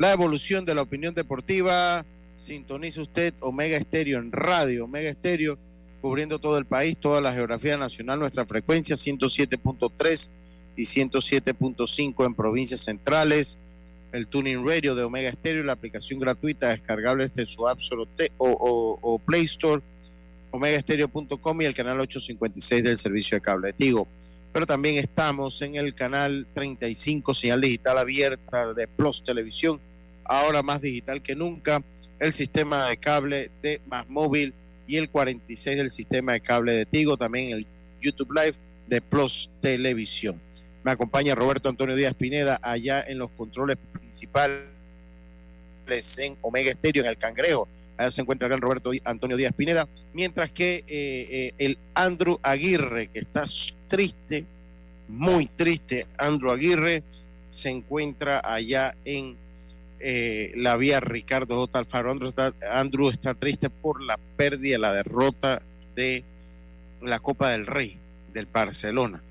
La evolución de la opinión deportiva. Sintoniza usted Omega Estéreo en radio, Omega Estéreo, cubriendo todo el país, toda la geografía nacional, nuestra frecuencia 107.3 y 107.5 en provincias centrales. El Tuning Radio de Omega Estéreo, la aplicación gratuita descargable desde su App Store o, o Play Store omegaestereo.com y el canal 856 del servicio de cable de Tigo. Pero también estamos en el canal 35, señal digital abierta de Plus Televisión, ahora más digital que nunca, el sistema de cable de Más Móvil y el 46 del sistema de cable de Tigo, también el YouTube Live de Plus Televisión. Me acompaña Roberto Antonio Díaz Pineda allá en los controles principales en Omega Estéreo, en el Cangrejo, Allá se encuentra el Roberto Antonio Díaz Pineda, mientras que eh, eh, el Andrew Aguirre, que está triste, muy triste, Andrew Aguirre, se encuentra allá en eh, la vía Ricardo J. Alfaro. Andrew está, Andrew está triste por la pérdida, la derrota de la Copa del Rey del Barcelona.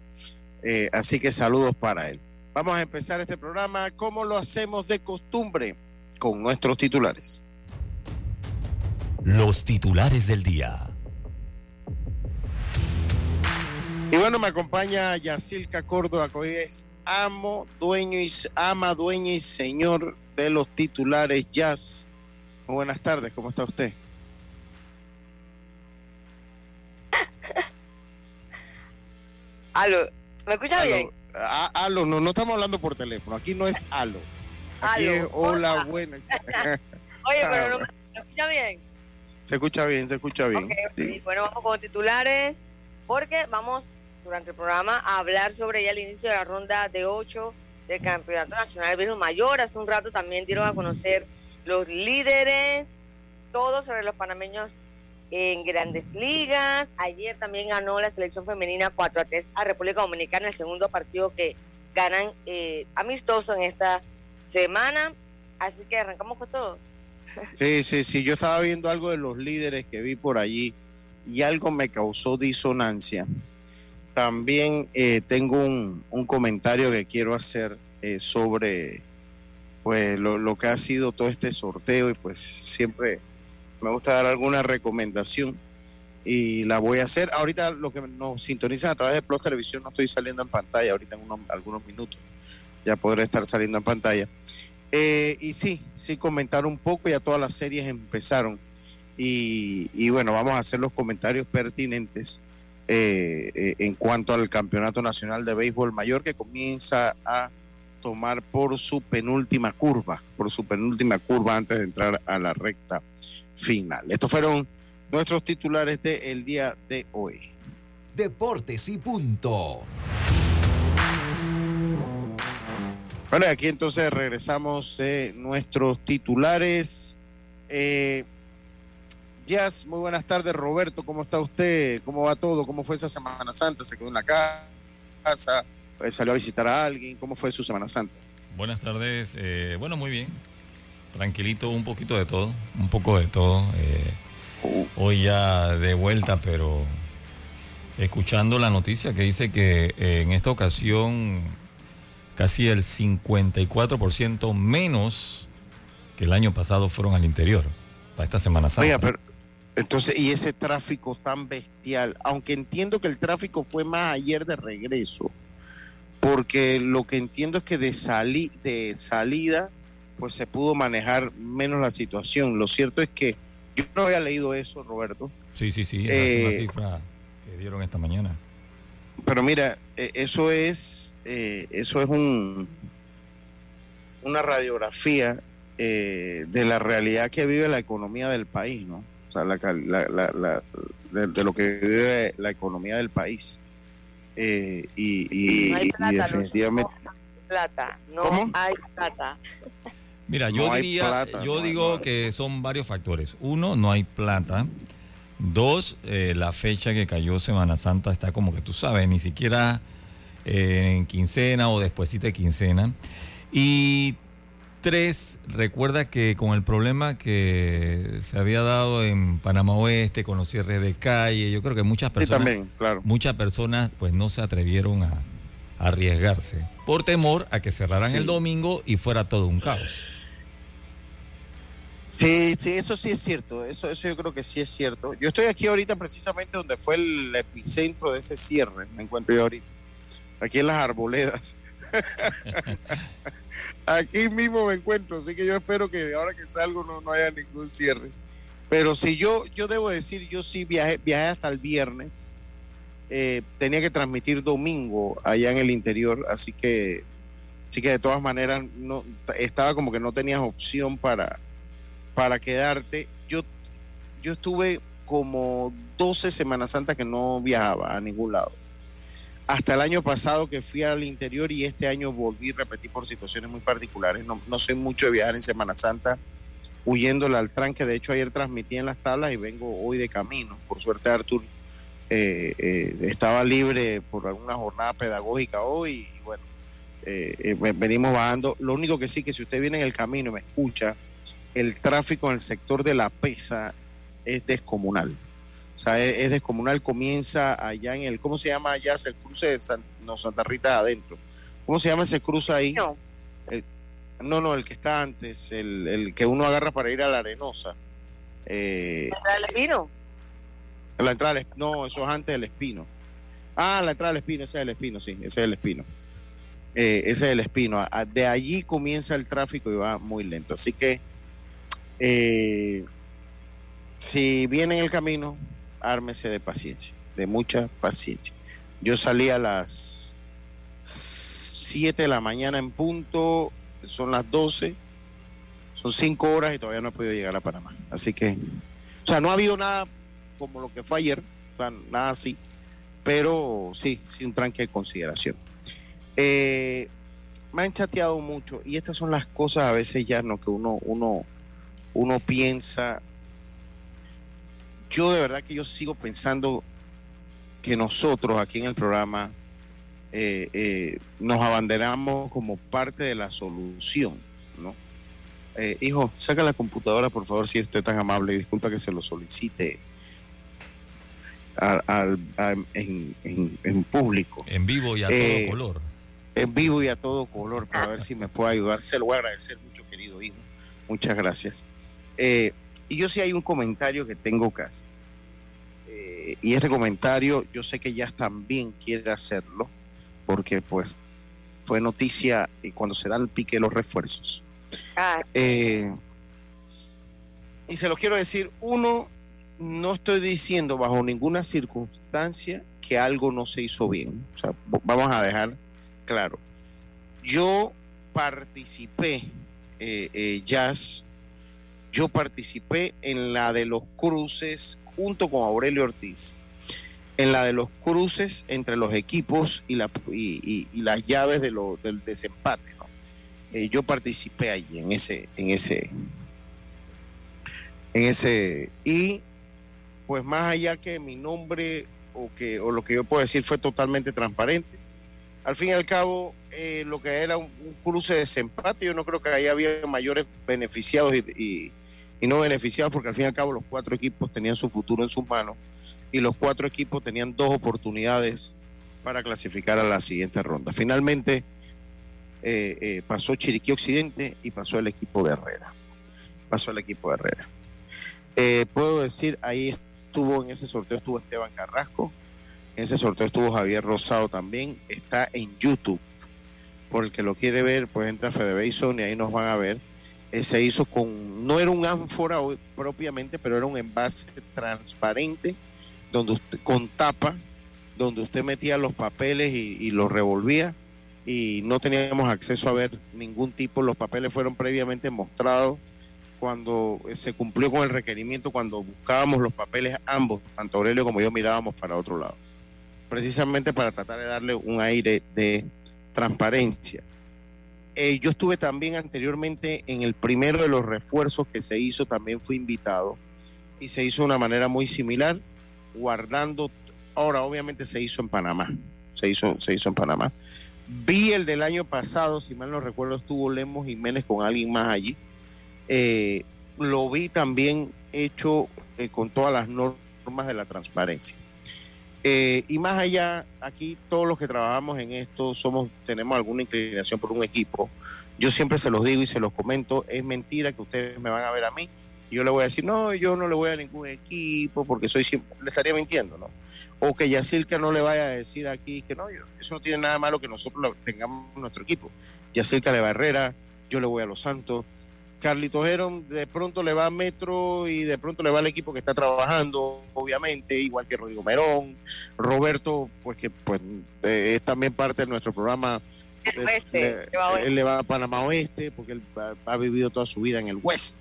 así que saludos para él. Vamos a empezar este programa como lo hacemos de costumbre con nuestros titulares. Los titulares del día. Y bueno, me acompaña Yacilca Córdoba, que hoy es amo, dueño y ama, dueña y señor de los titulares Jazz. buenas tardes, ¿cómo está usted? Aló, ¿me escucha bien? Ah, aló, no, no estamos hablando por teléfono, aquí no es aló. Aquí es hola, buenas. Oye, pero no me escucha bien. Se escucha bien, se escucha bien. Bueno, vamos con titulares, porque vamos durante el programa a hablar sobre ya el inicio de la ronda de ocho del Campeonato Nacional de Mayor. Hace un rato también dieron a conocer los líderes, todos sobre los panameños en grandes ligas. Ayer también ganó la selección femenina 4 a 3 a República Dominicana, el segundo partido que ganan eh, amistoso en esta semana. Así que arrancamos con todo. Sí, sí, sí, yo estaba viendo algo de los líderes que vi por allí y algo me causó disonancia. También eh, tengo un, comentario que quiero hacer eh, sobre pues lo, que ha sido todo este sorteo y pues siempre me gusta dar alguna recomendación y la voy a hacer. Ahorita lo que nos sintonizan a través de Plus Televisión no estoy saliendo en pantalla, ahorita en algunos minutos ya podré estar saliendo en pantalla. Eh, y sí, sí, comentar un poco, ya todas las series empezaron. Y, bueno, vamos a hacer los comentarios pertinentes eh, eh, en cuanto al Campeonato Nacional de Béisbol Mayor que comienza a tomar por su penúltima curva, por su penúltima curva antes de entrar a la recta final. Estos fueron nuestros titulares del día de hoy. Deportes y punto. Bueno, aquí entonces regresamos de nuestros titulares. Eh, Jazz, muy buenas tardes, Roberto, ¿cómo está usted? ¿Cómo va todo? ¿Cómo fue esa Semana Santa? ¿Se quedó en la casa? Eh, ¿Salió a visitar a alguien? ¿Cómo fue su Semana Santa? Buenas tardes, eh, bueno, muy bien. Tranquilito, un poquito de todo, un poco de todo. Eh, uh. Hoy ya de vuelta, pero escuchando la noticia que dice que en esta ocasión casi el 54% menos que el año pasado fueron al interior para esta Semana Santa. Oiga, pero entonces, y ese tráfico tan bestial, aunque entiendo que el tráfico fue más ayer de regreso, porque lo que entiendo es que de, de salida, pues se pudo manejar menos la situación. Lo cierto es que yo no había leído eso, Roberto. Sí, sí, sí, es eh, cifra que dieron esta mañana. Pero mira, e, eso es eh, eso es un, una radiografía eh, de la realidad que vive la economía del país, ¿no? Sea, de, lo que vive la economía del país. Eh, y, definitivamente... No hay plata, no hay plata. Mira, yo No hay diría, plata, yo no hay- digo que son varios factores. Uno, no hay plata. Dos, eh, la fecha que cayó Semana Santa está como que tú sabes, ni siquiera eh, en quincena o después de quincena. Y tres, recuerda que con el problema que se había dado en Panamá Oeste con los cierres de calle, yo creo que muchas Sí, personas también, claro. muchas personas pues no se atrevieron a, a arriesgarse por temor a que cerraran Sí. el domingo y fuera todo un caos. Sí, sí, eso sí es cierto. Eso, eso yo creo que sí es cierto. Yo estoy aquí ahorita precisamente donde fue el epicentro de ese cierre. Me encuentro yo ahorita. Aquí en las arboledas. aquí mismo me encuentro. Así que yo espero que ahora que salgo no, no haya ningún cierre. Pero si yo, yo debo decir, yo sí viajé, viajé hasta el viernes. Eh, tenía que transmitir domingo allá en el interior. Así que, así que de todas maneras no, estaba como que no tenías opción para para quedarte. Yo, yo estuve como 12 Semanas Santas que no viajaba a ningún lado. Hasta el año pasado que fui al interior y este año volví a repetir por situaciones muy particulares. No, no soy mucho de viajar en Semana Santa huyéndole al tranque. De hecho, ayer transmití en las tablas y vengo hoy de camino. Por suerte, Artur eh, eh, estaba libre por alguna jornada pedagógica hoy y bueno, eh, venimos bajando. Lo único que sí que si usted viene en el camino y me escucha, el tráfico en el sector de la pesa es descomunal. O sea, es, es descomunal, comienza allá en el, ¿cómo se llama allá? El cruce de San- no, Santa Rita de adentro. ¿Cómo se llama ese cruce ahí? No, No, no, el que está antes, el, el que uno agarra para ir a la arenosa. Eh, ¿el Espino? la entrada del, Esp- no, eso es antes del Espino. Ah, la entrada del Espino, ese es el Espino, sí, ese es el Espino. Eh, ese es el Espino. De allí comienza el tráfico y va muy lento. Así que, eh, si viene en el camino, ármese de paciencia, de mucha paciencia. Yo salí a las 7 de la mañana en punto, son las 12, son 5 horas y todavía no he podido llegar a Panamá. Así que, o sea, no ha habido nada como lo que fue ayer, o nada así, pero sí, sí un tranque de consideración. Eh, me han chateado mucho y estas son las cosas a veces ya no que uno, uno, uno piensa. Yo de verdad que yo sigo pensando que nosotros aquí en el programa eh, eh, nos abanderamos como parte de la solución, ¿no? Eh, hijo, saca la computadora, por favor, si usted es tan amable. y Disculpa que se lo solicite al- al- a- en, en- en público, En vivo y a todo color. en vivo y a todo color, para ver si me puede ayudar. Se lo voy a agradecer mucho, querido hijo. Muchas gracias. Eh, y yo sí hay un comentario que tengo que hacer. Eh, y este comentario, yo sé que ya también quiere hacerlo, porque pues fue noticia eh, cuando se da el pique de los refuerzos. Ah, Eh, y se lo quiero decir, uno, no estoy diciendo bajo ninguna circunstancia que algo no se hizo bien. O sea, vamos a dejar claro. Yo participé, eh, eh, Jazz, yo participé en la de los cruces junto con Aurelio Ortiz, en la de los cruces entre los equipos y, la, y, las llaves de lo- del desempate. Eh, yo participé allí en ese, en ese, en ese, y pues más allá que mi nombre o que o lo que yo puedo decir fue totalmente transparente. Al fin y al cabo, eh, lo que era un, cruce de desempate, yo no creo que ahí había mayores beneficiados y- y no beneficiados, porque al fin y al cabo los cuatro equipos tenían su futuro en sus manos y los cuatro equipos tenían dos oportunidades para clasificar a la siguiente ronda. Finalmente eh, eh, pasó Chiriquí Occidente y pasó el equipo de Herrera. Pasó el equipo de Herrera. Eh, puedo decir, ahí estuvo en ese sorteo, estuvo Esteban Carrasco, en ese sorteo estuvo Javier Rosado también, está en YouTube. Por el que lo quiere ver, pues entra a y ahí nos van a ver. Eh, se hizo con, no era un ánfora propiamente, pero era un envase transparente, donde usted, con tapa, donde usted metía los papeles y, y los revolvía y no teníamos acceso a ver ningún tipo, los papeles fueron previamente mostrados cuando eh, se cumplió con el requerimiento, cuando buscábamos los papeles ambos, tanto Aurelio como yo mirábamos para otro lado, precisamente para tratar de darle un aire de transparencia. Eh, yo estuve también anteriormente en el primero de los refuerzos que se hizo, también fui invitado y se hizo de una manera muy similar, guardando, ahora obviamente se hizo en Panamá, se hizo, se hizo en Panamá. Vi el del año pasado, si mal no recuerdo, estuvo Lemos Jiménez con alguien más allí. Eh, lo vi también hecho eh, con todas las normas de la transparencia. Eh, y más allá, aquí todos los que trabajamos en esto somos, tenemos alguna inclinación por un equipo. Yo siempre se los digo y se los comento, es mentira que ustedes me van a ver a mí. Y yo le voy a decir, no, yo no le voy a ningún equipo porque soy siempre, le estaría mintiendo, ¿no? O que Yacirca no le vaya a decir aquí que no, yo, eso no tiene nada malo que nosotros tengamos nuestro equipo. Yacirca le va a Herrera, yo le voy a Los Santos, Carlitos Heron de pronto le va a Metro y de pronto le va al equipo que está trabajando, obviamente, igual que Rodrigo Merón, Roberto, pues que pues eh, es también parte de nuestro programa. El oeste, Le- le va a él le va a Panamá Oeste porque él ha, ha vivido toda su vida en el West.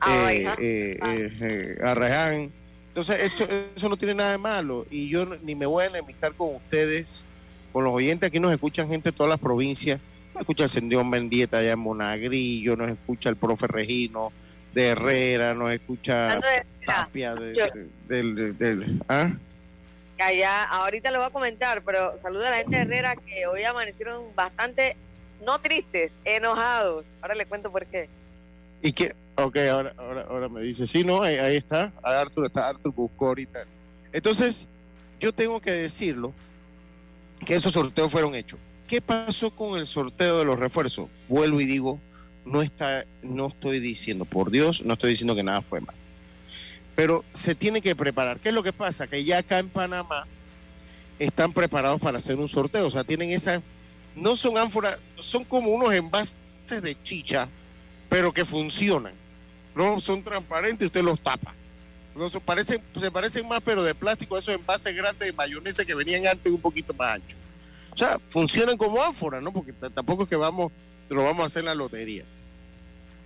Ah, Eh, eh, Ah. eh, eh, a Reján. Entonces, eso, eso no tiene nada de malo. Y yo ni me voy a enemistar con ustedes, con los oyentes. Aquí nos escuchan gente de todas las provincias. Escucha el Sendión Mendieta allá en Monagrillo, nos escucha el profe Regino de Herrera, nos escucha Hablando de- Tapia de, del... del- ¿ah? allá, ahorita lo voy a comentar, pero saluda a la gente de Herrera que hoy amanecieron bastante, no tristes, enojados. Ahora les cuento por qué. Y que, ok, ahora, ahora, ahora me dice, sí, no, ahí, ahí está, a Arthur está, Arthur buscó ahorita. Entonces, yo tengo que decirlo, que esos sorteos fueron hechos. ¿Qué pasó con el sorteo de los refuerzos? Vuelvo y digo, no está, no estoy diciendo, por Dios, no estoy diciendo que nada fue mal. Pero se tiene que preparar. ¿Qué es lo que pasa? Que ya acá en Panamá están preparados para hacer un sorteo. O sea, tienen esa, no son ánforas, son como unos envases de chicha pero que funcionan. No son transparentes, usted los tapa. No, se, parecen, se parecen más, pero de plástico, esos envases grandes de mayonesa que venían antes un poquito más anchos. O sea, funcionan como ánfora, ¿no? Porque tampoco es que vamos, lo vamos a hacer en la lotería.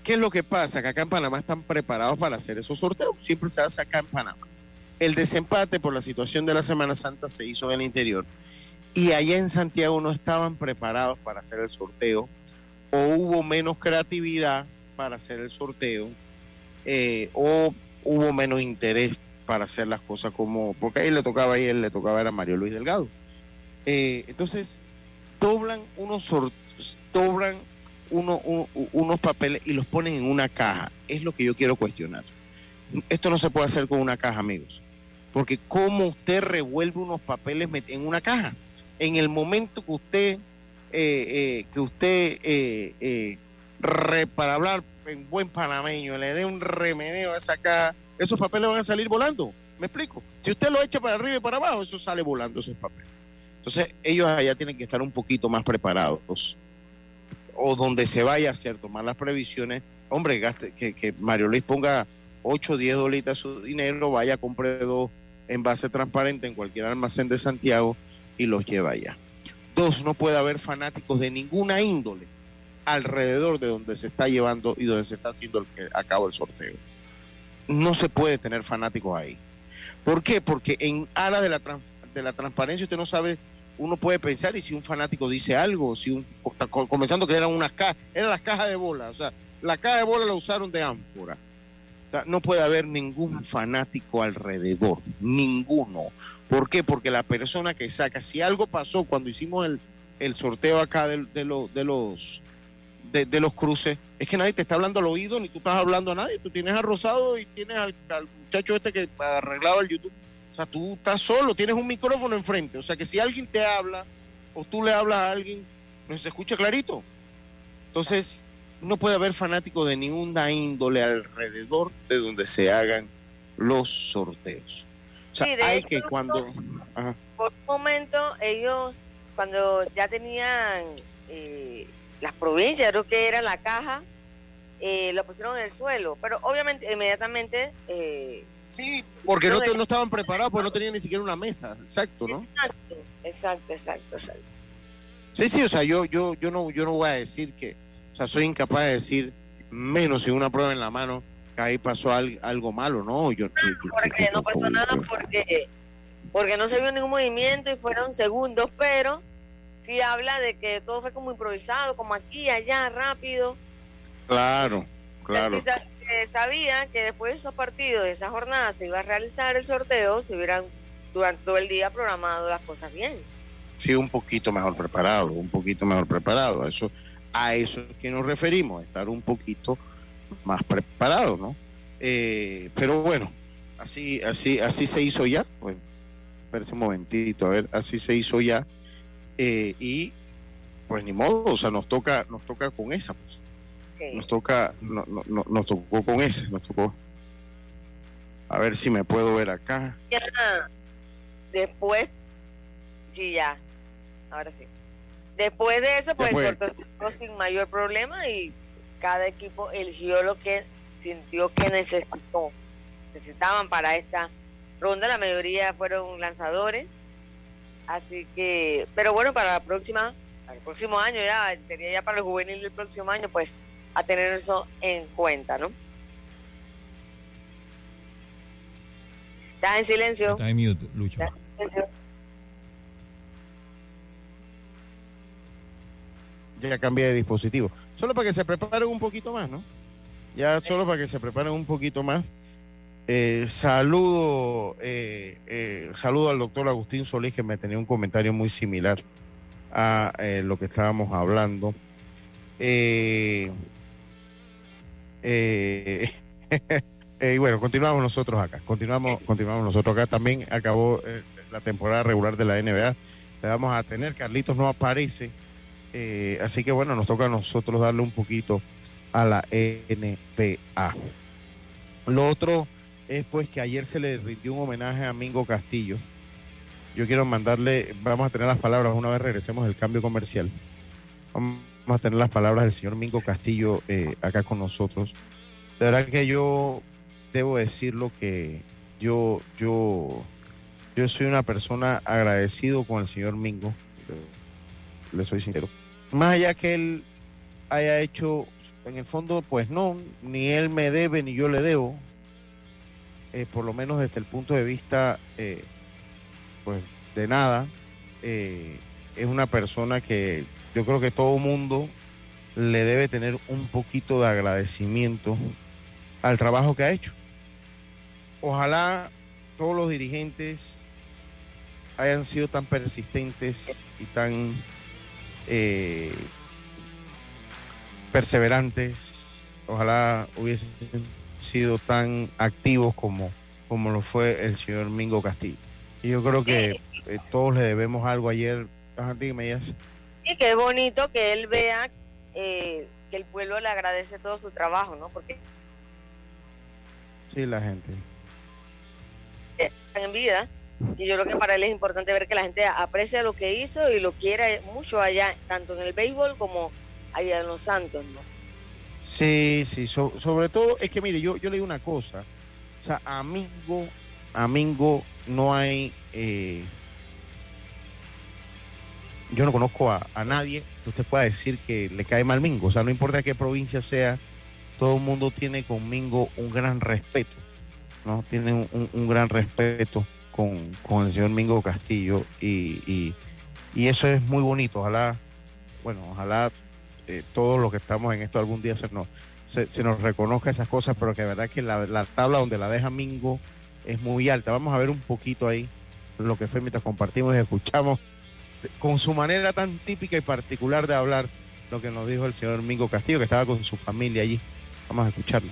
¿Qué es lo que pasa? Que acá en Panamá están preparados para hacer esos sorteos. Siempre se hace acá en Panamá. El desempate por la situación de la Semana Santa se hizo en el interior. Y allá en Santiago no estaban preparados para hacer el sorteo. O hubo menos creatividad para hacer el sorteo. eh, o hubo menos interés para hacer las cosas como. Porque ahí le tocaba, ahí él le tocaba era Mario Luis Delgado. Eh, entonces, doblan unos doblan uno- un- unos papeles y los ponen en una caja. Es lo que yo quiero cuestionar. Esto no se puede hacer con una caja, amigos. Porque ¿cómo usted revuelve unos papeles en una caja? En el momento que usted, eh, eh, que usted, para hablar en buen panameño, le dé un remeneo a esa caja, esos papeles van a salir volando. ¿Me explico? Si usted lo echa para arriba y para abajo, eso sale volando esos papeles. Entonces, ellos allá tienen que estar un poquito más preparados. O donde se vaya a hacer, tomar las previsiones. Hombre, gaste, que, Mario Luis ponga 8 o 10 dolitas su dinero, vaya, compre dos envases transparentes en cualquier almacén de Santiago y los lleva allá. Dos, no puede haber fanáticos de ninguna índole alrededor de donde se está llevando y donde se está haciendo el a cabo el sorteo. No se puede tener fanáticos ahí. ¿Por qué? Porque en aras de la, trans- de la transparencia usted no sabe, uno puede pensar y si un fanático dice algo, si un, co- comenzando que eran unas cajas, eran las cajas de bola, o sea, la caja de bola la usaron de ánfora. No puede haber ningún fanático alrededor, ninguno. ¿Por qué? Porque la persona que saca, si algo pasó cuando hicimos el, el sorteo acá de, de los de los de, de los cruces, es que nadie te está hablando al oído, ni tú estás hablando a nadie. Tú tienes a Rosado y tienes al, al muchacho este que arreglaba el YouTube. O sea, tú estás solo, tienes un micrófono enfrente. O sea, que si alguien te habla o tú le hablas a alguien, no se escucha clarito. Entonces, no puede haber fanáticos de ninguna índole alrededor de donde se hagan los sorteos. O sea, Sí, hay hecho, que cuando... Ajá. Por un momento, ellos, cuando ya tenían eh, las provincias, creo que era la caja, eh, lo pusieron en el suelo. Pero obviamente, inmediatamente. Eh, Sí, porque no, te- no estaban preparados, porque no tenían ni siquiera una mesa. Exacto, ¿no? Exacto, exacto, exacto. exacto. Sí, sí, o sea, yo, yo, yo no, yo no voy a decir que, o sea, soy incapaz de decir menos sin una prueba en la mano que ahí pasó al- algo malo, no, yo, yo- yo- Porque no pasó nada porque, porque no se vio ningún movimiento y fueron segundos, pero sí habla de que todo fue como improvisado, como aquí, allá, rápido. Claro, claro. Sabía que después de esos partidos, de esa jornada, se iba a realizar el sorteo, se hubieran durante todo el día programado las cosas bien. Sí, un poquito mejor preparado, un poquito mejor preparado. Eso, a eso es que nos referimos, estar un poquito más preparado, ¿no? Eh, pero bueno, así, así, así se hizo ya. Pues, espérese un momentito, a ver, así se hizo ya. Eh, y pues ni modo, o sea, nos toca, nos toca con esa, pues. Nos toca, no, no, nos tocó con ese, nos tocó. A ver si me puedo ver acá. Ya, después, sí, ya, ahora sí. Después de eso, pues cortó sin mayor problema y cada equipo eligió lo que sintió que necesitó, necesitaban para esta ronda. La mayoría fueron lanzadores. Así que, pero bueno, para la próxima, para el próximo año ya, sería ya para el juvenil del próximo año, pues a tener eso en cuenta, ¿no? Estás en silencio. Está en mute, Lucho. Ya cambié de dispositivo. Solo para que se preparen un poquito más, ¿no? Ya solo para que se preparen un poquito más. Eh, saludo, eh, eh, saludo al doctor Agustín Solís, que me tenía un comentario muy similar a lo que estábamos hablando. Eh, eh, eh, y bueno, continuamos nosotros acá. Continuamos, continuamos nosotros acá. También acabó eh, la temporada regular de la NBA. Le vamos a tener. Carlitos no aparece. así que bueno, nos toca a nosotros darle un poquito a la NPA. Lo otro es pues que ayer se le rindió un homenaje a Mingo Castillo. Yo quiero mandarle, vamos a tener las palabras una vez regresemos del cambio comercial. Vamos a tener las palabras del señor Mingo Castillo eh, acá con nosotros. De verdad que yo debo decirlo que yo, yo, yo soy una persona agradecido con el señor Mingo. Le soy sincero. Más allá que él haya hecho, en el fondo, pues no, ni él me debe ni yo le debo. Eh, por lo menos desde el punto de vista, eh, pues de nada. Es una persona que yo creo que todo mundo le debe tener un poquito de agradecimiento al trabajo que ha hecho. Ojalá todos los dirigentes hayan sido tan persistentes y tan eh, perseverantes. Ojalá hubiesen sido tan activos como, como lo fue el señor Mingo Castillo. Y yo creo que eh, todos le debemos algo ayer. Ajá, dígame, ya y que es bonito que él vea eh, que el pueblo le agradece todo su trabajo, ¿no? Porque sí, la gente están en vida y yo creo que para él es importante ver que la gente aprecia lo que hizo y lo quiere mucho allá, tanto en el béisbol como allá en Los Santos, ¿no? Sí, sí, sobre todo es que mire, yo, yo le digo una cosa, o sea, amigo, amigo, no hay eh, yo no conozco a, nadie que usted pueda decir que le cae mal Mingo. O sea, no importa qué provincia sea, todo el mundo tiene con Mingo un gran respeto, ¿no? Tiene un, gran respeto con, el señor Mingo Castillo y, eso es muy bonito. Ojalá, bueno, ojalá eh, todos los que estamos en esto algún día se nos, se, nos reconozca esas cosas, pero que la verdad que la, la tabla donde la deja Mingo es muy alta. Vamos a ver un poquito ahí lo que fue mientras compartimos y escuchamos con su manera tan típica y particular de hablar, lo que nos dijo el señor Mingo Castillo, que estaba con su familia allí. Vamos a escucharlo.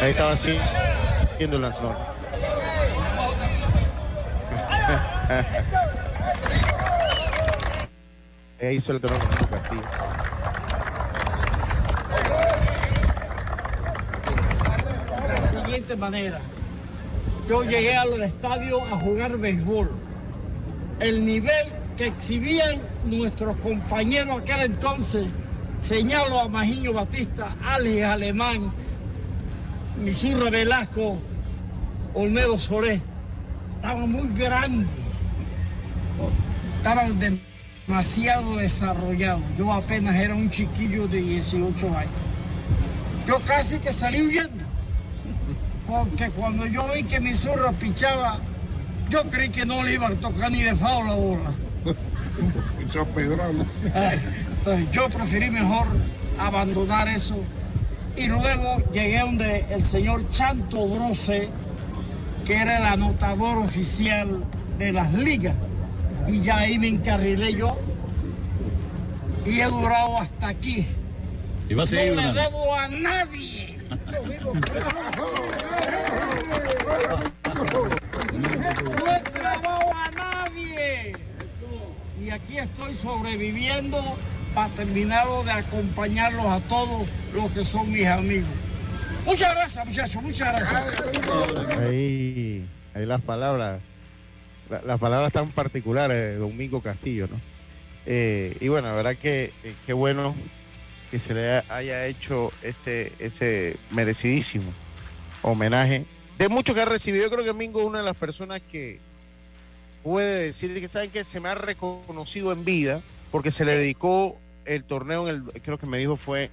Ahí estaba así, viendo el lanzador. Ahí hizo el con Mingo Castillo. Manera. Yo llegué al estadio a jugar béisbol. El nivel que exhibían nuestros compañeros aquel entonces, señalo a Majiño Batista, Alex Alemán, Misurra Velasco, Olmedo Solé, estaban muy grandes, estaban demasiado desarrollados. Yo apenas era un chiquillo de 18 años. Yo casi que salí huyendo porque cuando yo vi que mi zurra pichaba, yo creí que no le iba a tocar ni de fao la bola. Ay, Yo preferí mejor abandonar eso y luego llegué donde el señor Chanto Brose, que era el anotador oficial de las ligas, y ya ahí me encarrilé yo y he durado hasta aquí. Y va a seguir no le debo a nadie. No he clavado a nadie. Y aquí estoy sobreviviendo para terminar de acompañarlos a todos los que son mis amigos. Muchas gracias, muchachos, muchas gracias. Ahí, ahí las palabras, la- las palabras tan particulares de Domingo Castillo, ¿no? Eh, y bueno, la verdad que eh, qué bueno que se le haya hecho este ese merecidísimo homenaje. De mucho que ha recibido, yo creo que Mingo es una de las personas que puede decir que saben que se me ha reconocido en vida porque se le dedicó el torneo en el creo que me dijo fue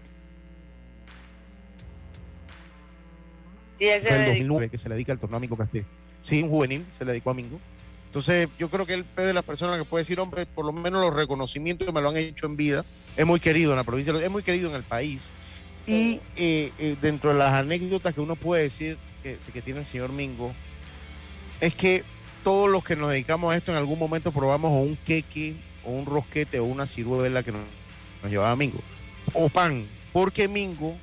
Sí, ese fue el me 2009 que se le dedica al torneo a Mingo Castillo. Sí, un juvenil se le dedicó a Mingo. Entonces, yo creo que él es de las personas que puede decir, hombre, por lo menos los reconocimientos que me lo han hecho en vida. Es muy querido en la provincia, es muy querido en el país. Y eh, eh, dentro de las anécdotas que uno puede decir que, que tiene el señor Mingo, es que todos los que nos dedicamos a esto en algún momento probamos o un queque, o un rosquete, o una ciruela que nos, nos llevaba Mingo. O pan, porque Mingo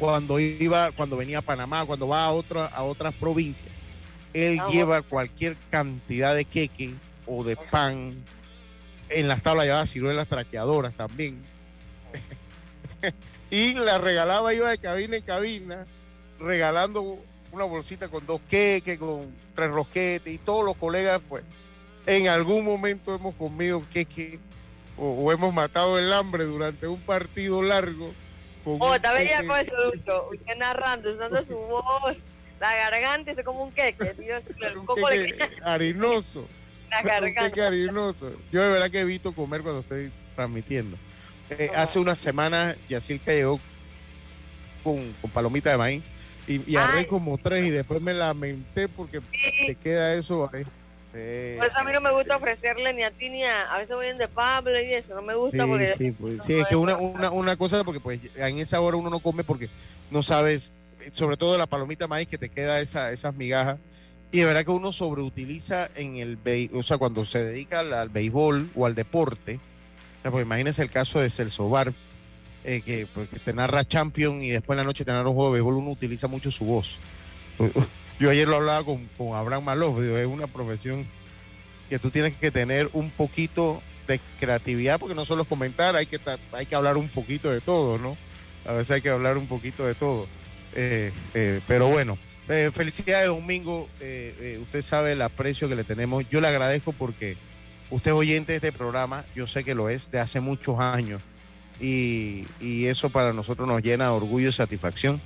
cuando iba, cuando venía a Panamá, cuando va a otra, a otras provincias, él Ah, lleva cualquier cantidad de queque o de pan. En las tablas llevaba ciruelas traqueadoras también. y la regalaba, iba de cabina en cabina, regalando una bolsita con dos queques, con tres rosquetes, y todos los colegas, pues, en algún momento hemos comido queque o, o hemos matado el hambre durante un partido largo. con Oh, un está queque. con eso, Lucho. Usted narrando, usando su voz, la garganta, es como un queque. Dios, un coco le queque harinoso. la un garganta. queque harinoso. Yo de verdad que evito comer cuando estoy transmitiendo. Eh, hace unas semanas Yacirca llegó con, con palomita de maíz y, y agarré como tres y después me lamenté porque Sí, te queda eso ahí. Sí, por eso a mí no me sí, gusta sí. ofrecerle ni a ti ni a. A veces voy en de Pablo y eso, no me gusta Sí, porque. sí, pues, sí, es que una, una, una cosa, porque pues en esa hora uno no come porque no sabes, eh, sobre todo la palomita de maíz que te queda esa, esas migajas. Y de verdad que uno sobreutiliza en el, o sea, cuando se dedica al, al béisbol o al deporte. Sea, pues el caso de Celso Bar, eh, que, pues, que te narra Champion y después en la noche te narra un juego de béisbol, uno utiliza mucho su voz. Yo ayer lo hablaba con, con Abraham Malov, digo, es una profesión que tú tienes que tener un poquito de creatividad, porque no solo es comentar, hay que, hay que hablar un poquito de todo, ¿no? A veces hay que hablar un poquito de todo. Eh, eh, pero bueno, felicidades Domingo, usted sabe el aprecio que le tenemos. Yo le agradezco porque usted es oyente de este programa, yo sé que lo es, de hace muchos años. Y, y eso para nosotros nos llena de orgullo y satisfacción.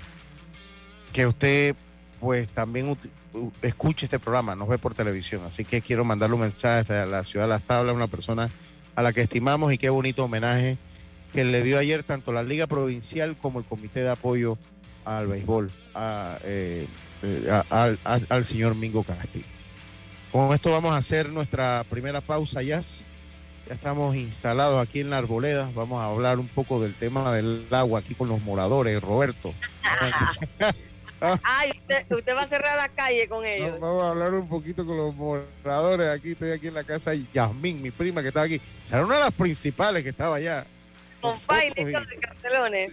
Que usted pues también escuche este programa, nos ve por televisión. Así que quiero mandarle un mensaje a la ciudad de Las Tablas, una persona a la que estimamos y qué bonito homenaje que le dio ayer tanto la Liga Provincial como el Comité de Apoyo al Béisbol, eh, eh, al- al señor Mingo Castillo. Con esto vamos a hacer nuestra primera pausa ya. Ya estamos instalados aquí en la arboleda. Vamos a hablar un poco del tema del agua aquí con los moradores, Roberto. Ay, usted, usted va a cerrar la calle con No, ellos. vamos a hablar un poquito con los moradores. Aquí estoy aquí en la casa de Yasmín, mi prima que estaba aquí. Será una de las principales que estaba allá. con y- de cartelones.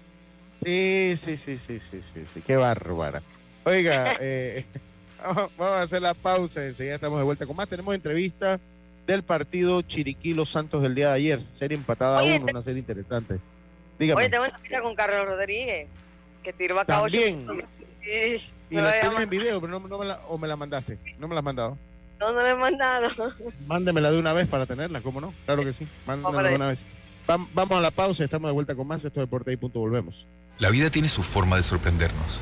Sí, sí, sí, sí, sí, sí, sí. Qué bárbara. Oiga, eh, vamos a hacer la pausa. Enseguida estamos de vuelta con más. Tenemos entrevista del partido Chiriquí Los Santos del día de ayer. Serie empatada a Oye, uno, te- una serie interesante. Dígame. Oye, tengo una cita con Carlos Rodríguez, que tiró acá ocho También. Sí, y la tienes en video, pero no, no me la, o me la mandaste. No me la has mandado. No, no le he mandado. Mándemela de una vez para tenerla, ¿cómo no? Claro que sí. Mándemela de una vez. Vam- Vamos a la pausa, estamos de vuelta con más. Esto es Deporte y punto, volvemos. La vida tiene su forma de sorprendernos.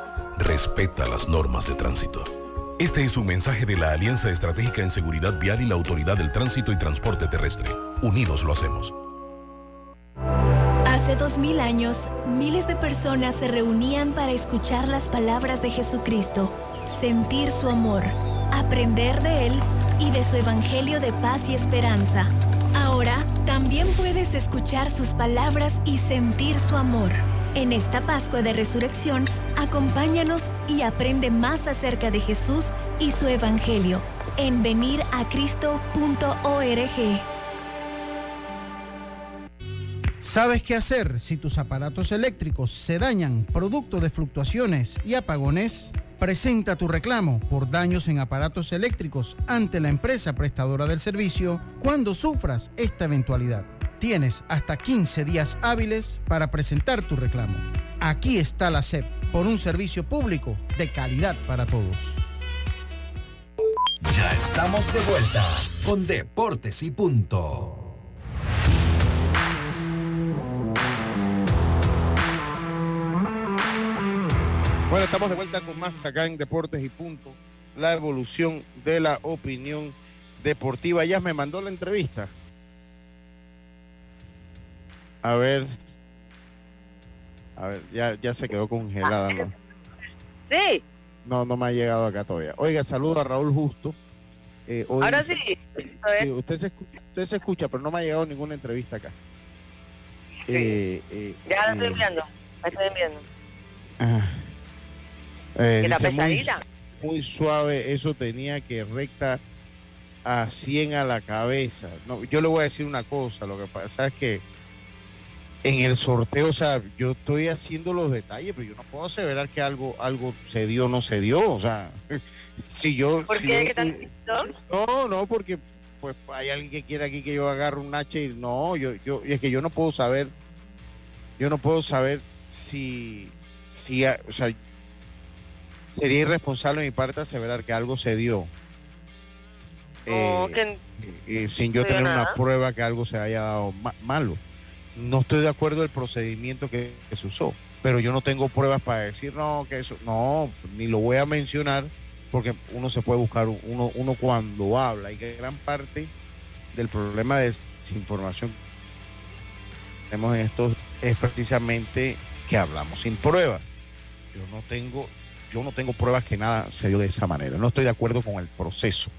Respeta las normas de tránsito. Este es un mensaje de la Alianza Estratégica en Seguridad Vial y la Autoridad del Tránsito y Transporte Terrestre. Unidos lo hacemos. Hace dos mil años, miles de personas se reunían para escuchar las palabras de Jesucristo, sentir su amor, aprender de Él y de su Evangelio de paz y esperanza. Ahora también puedes escuchar sus palabras y sentir su amor. En esta Pascua de Resurrección, acompáñanos y aprende más acerca de Jesús y su Evangelio en veniracristo.org. ¿Sabes qué hacer si tus aparatos eléctricos se dañan producto de fluctuaciones y apagones? Presenta tu reclamo por daños en aparatos eléctricos ante la empresa prestadora del servicio cuando sufras esta eventualidad. Tienes hasta 15 días hábiles para presentar tu reclamo. Aquí está la SEP por un servicio público de calidad para todos. Ya estamos de vuelta con Deportes y Punto. Bueno, estamos de vuelta con más acá en Deportes y Punto. La evolución de la opinión deportiva. Ya me mandó la entrevista. A ver. A ver, ya, ya se quedó congelada. ¿no? Sí, No, no me ha llegado acá todavía. Oiga, saludo a Raúl Justo. Eh, hoy- ahora sí. Sí, usted, se escucha, usted se escucha, pero no me ha llegado ninguna entrevista acá. Eh, eh, Ya la estoy enviando. La estoy enviando. ah. Dice, muy, pesadita. muy suave, eso tenía que recta a 100 a la cabeza. No, yo le voy a decir una cosa, lo que pasa es que en el sorteo, o sea, yo estoy haciendo los detalles, pero yo no puedo aseverar que algo, algo se dio o no se dio. O sea, si yo. ¿Por si qué? yo ¿Qué tal? ¿No? no, porque pues hay alguien que quiere aquí que yo agarre un hacha y no, yo, yo, y es que yo no puedo saber, yo no puedo saber si, si, o sea, sería irresponsable de mi parte aseverar que algo se dio. No, eh, que- eh, sin yo tener una prueba que algo se haya dado ma- malo. No estoy de acuerdo del procedimiento que, que se usó, pero yo no tengo pruebas para decir, no, que eso, no, ni lo voy a mencionar, porque uno se puede buscar, uno, uno cuando habla, y que gran parte del problema de desinformación que tenemos en esto es precisamente que hablamos sin pruebas. Yo no tengo, yo no tengo pruebas que nada se dio de esa manera. No estoy de acuerdo con el proceso.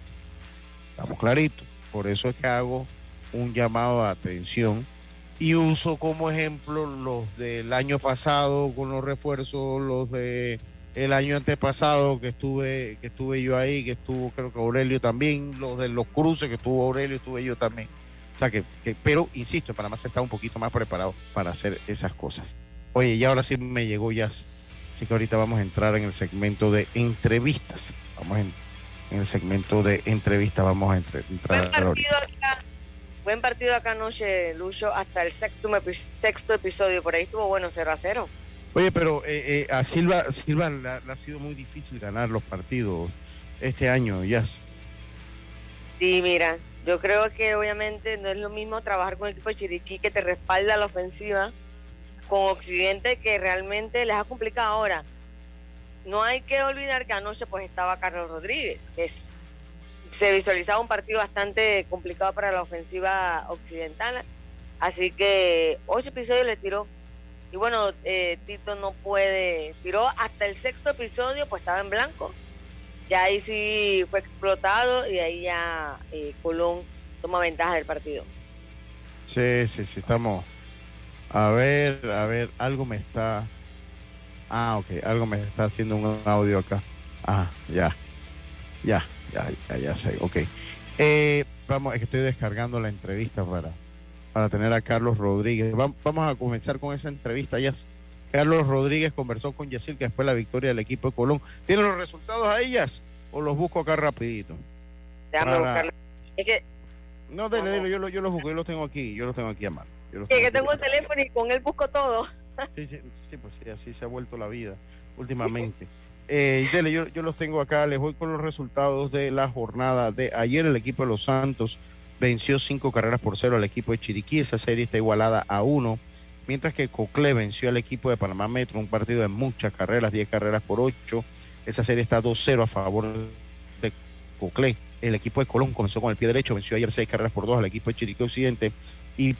Estamos claritos. Por eso es que hago un llamado a atención y uso como ejemplo los del año pasado con los refuerzos, los de el año antepasado que estuve que estuve yo ahí, que estuvo creo que Aurelio también, los de los cruces que estuvo Aurelio, estuve yo también. O sea que, que- pero insisto, Panamá se está un poquito más preparado para hacer esas cosas. Oye, y ahora sí me llegó ya. Así que ahorita vamos a entrar en el segmento de entrevistas. Vamos en, en el segmento de entrevistas, vamos a entre- entrar Buen ahorita. partido acá. Buen partido acá anoche, Lucho, hasta el sexto, sexto episodio. Por ahí estuvo bueno 0 a 0. Oye, pero eh, eh, a Silva, Silva le, ha- sido muy difícil ganar los partidos este año, Jazz. Sí, mira, yo creo que obviamente no es lo mismo trabajar con el equipo de Chiriquí que te respalda la ofensiva con Occidente que realmente les ha complicado ahora. no hay que olvidar que anoche pues estaba Carlos Rodríguez, que se visualizaba un partido bastante complicado para la ofensiva occidental. Así que ocho episodios le tiró. Y bueno, eh, Tito no puede, tiró hasta el sexto episodio, pues estaba en blanco. Ya ahí sí fue explotado y ahí ya eh, Colón toma ventaja del partido. Sí, sí, sí, estamos. A ver, a ver, algo me está. Ah, ok, algo me está haciendo un audio acá. Ah, ya. Ya, ya, ya, ya sé, ok. Eh, vamos, es que estoy descargando la entrevista para, para tener a Carlos Rodríguez. Vamos a comenzar con esa entrevista. Ya Carlos Rodríguez conversó con Yacil que después la victoria del equipo de Colón. ¿Tienen los resultados a ellas o los busco acá rapidito? Déjame buscarlo. Es que no, dele, dele, yo, lo, yo los busco, yo los tengo aquí, yo los tengo aquí a mano. Que, tengo el teléfono y con él busco todo. Sí, sí, pues sí, así se ha vuelto la vida últimamente. Eh, dele, yo, yo los tengo acá, les voy con los resultados de la jornada de ayer. El equipo de Los Santos venció cinco carreras por cero al equipo de Chiriquí. Esa serie está igualada a uno. Mientras que Cocle venció al equipo de Panamá Metro, un partido de muchas carreras, 10 carreras por ocho. Esa serie está 2-0 a favor de Cocle el equipo de Colón comenzó con el pie derecho, venció ayer seis carreras por dos al equipo de Chiriquí Occidente y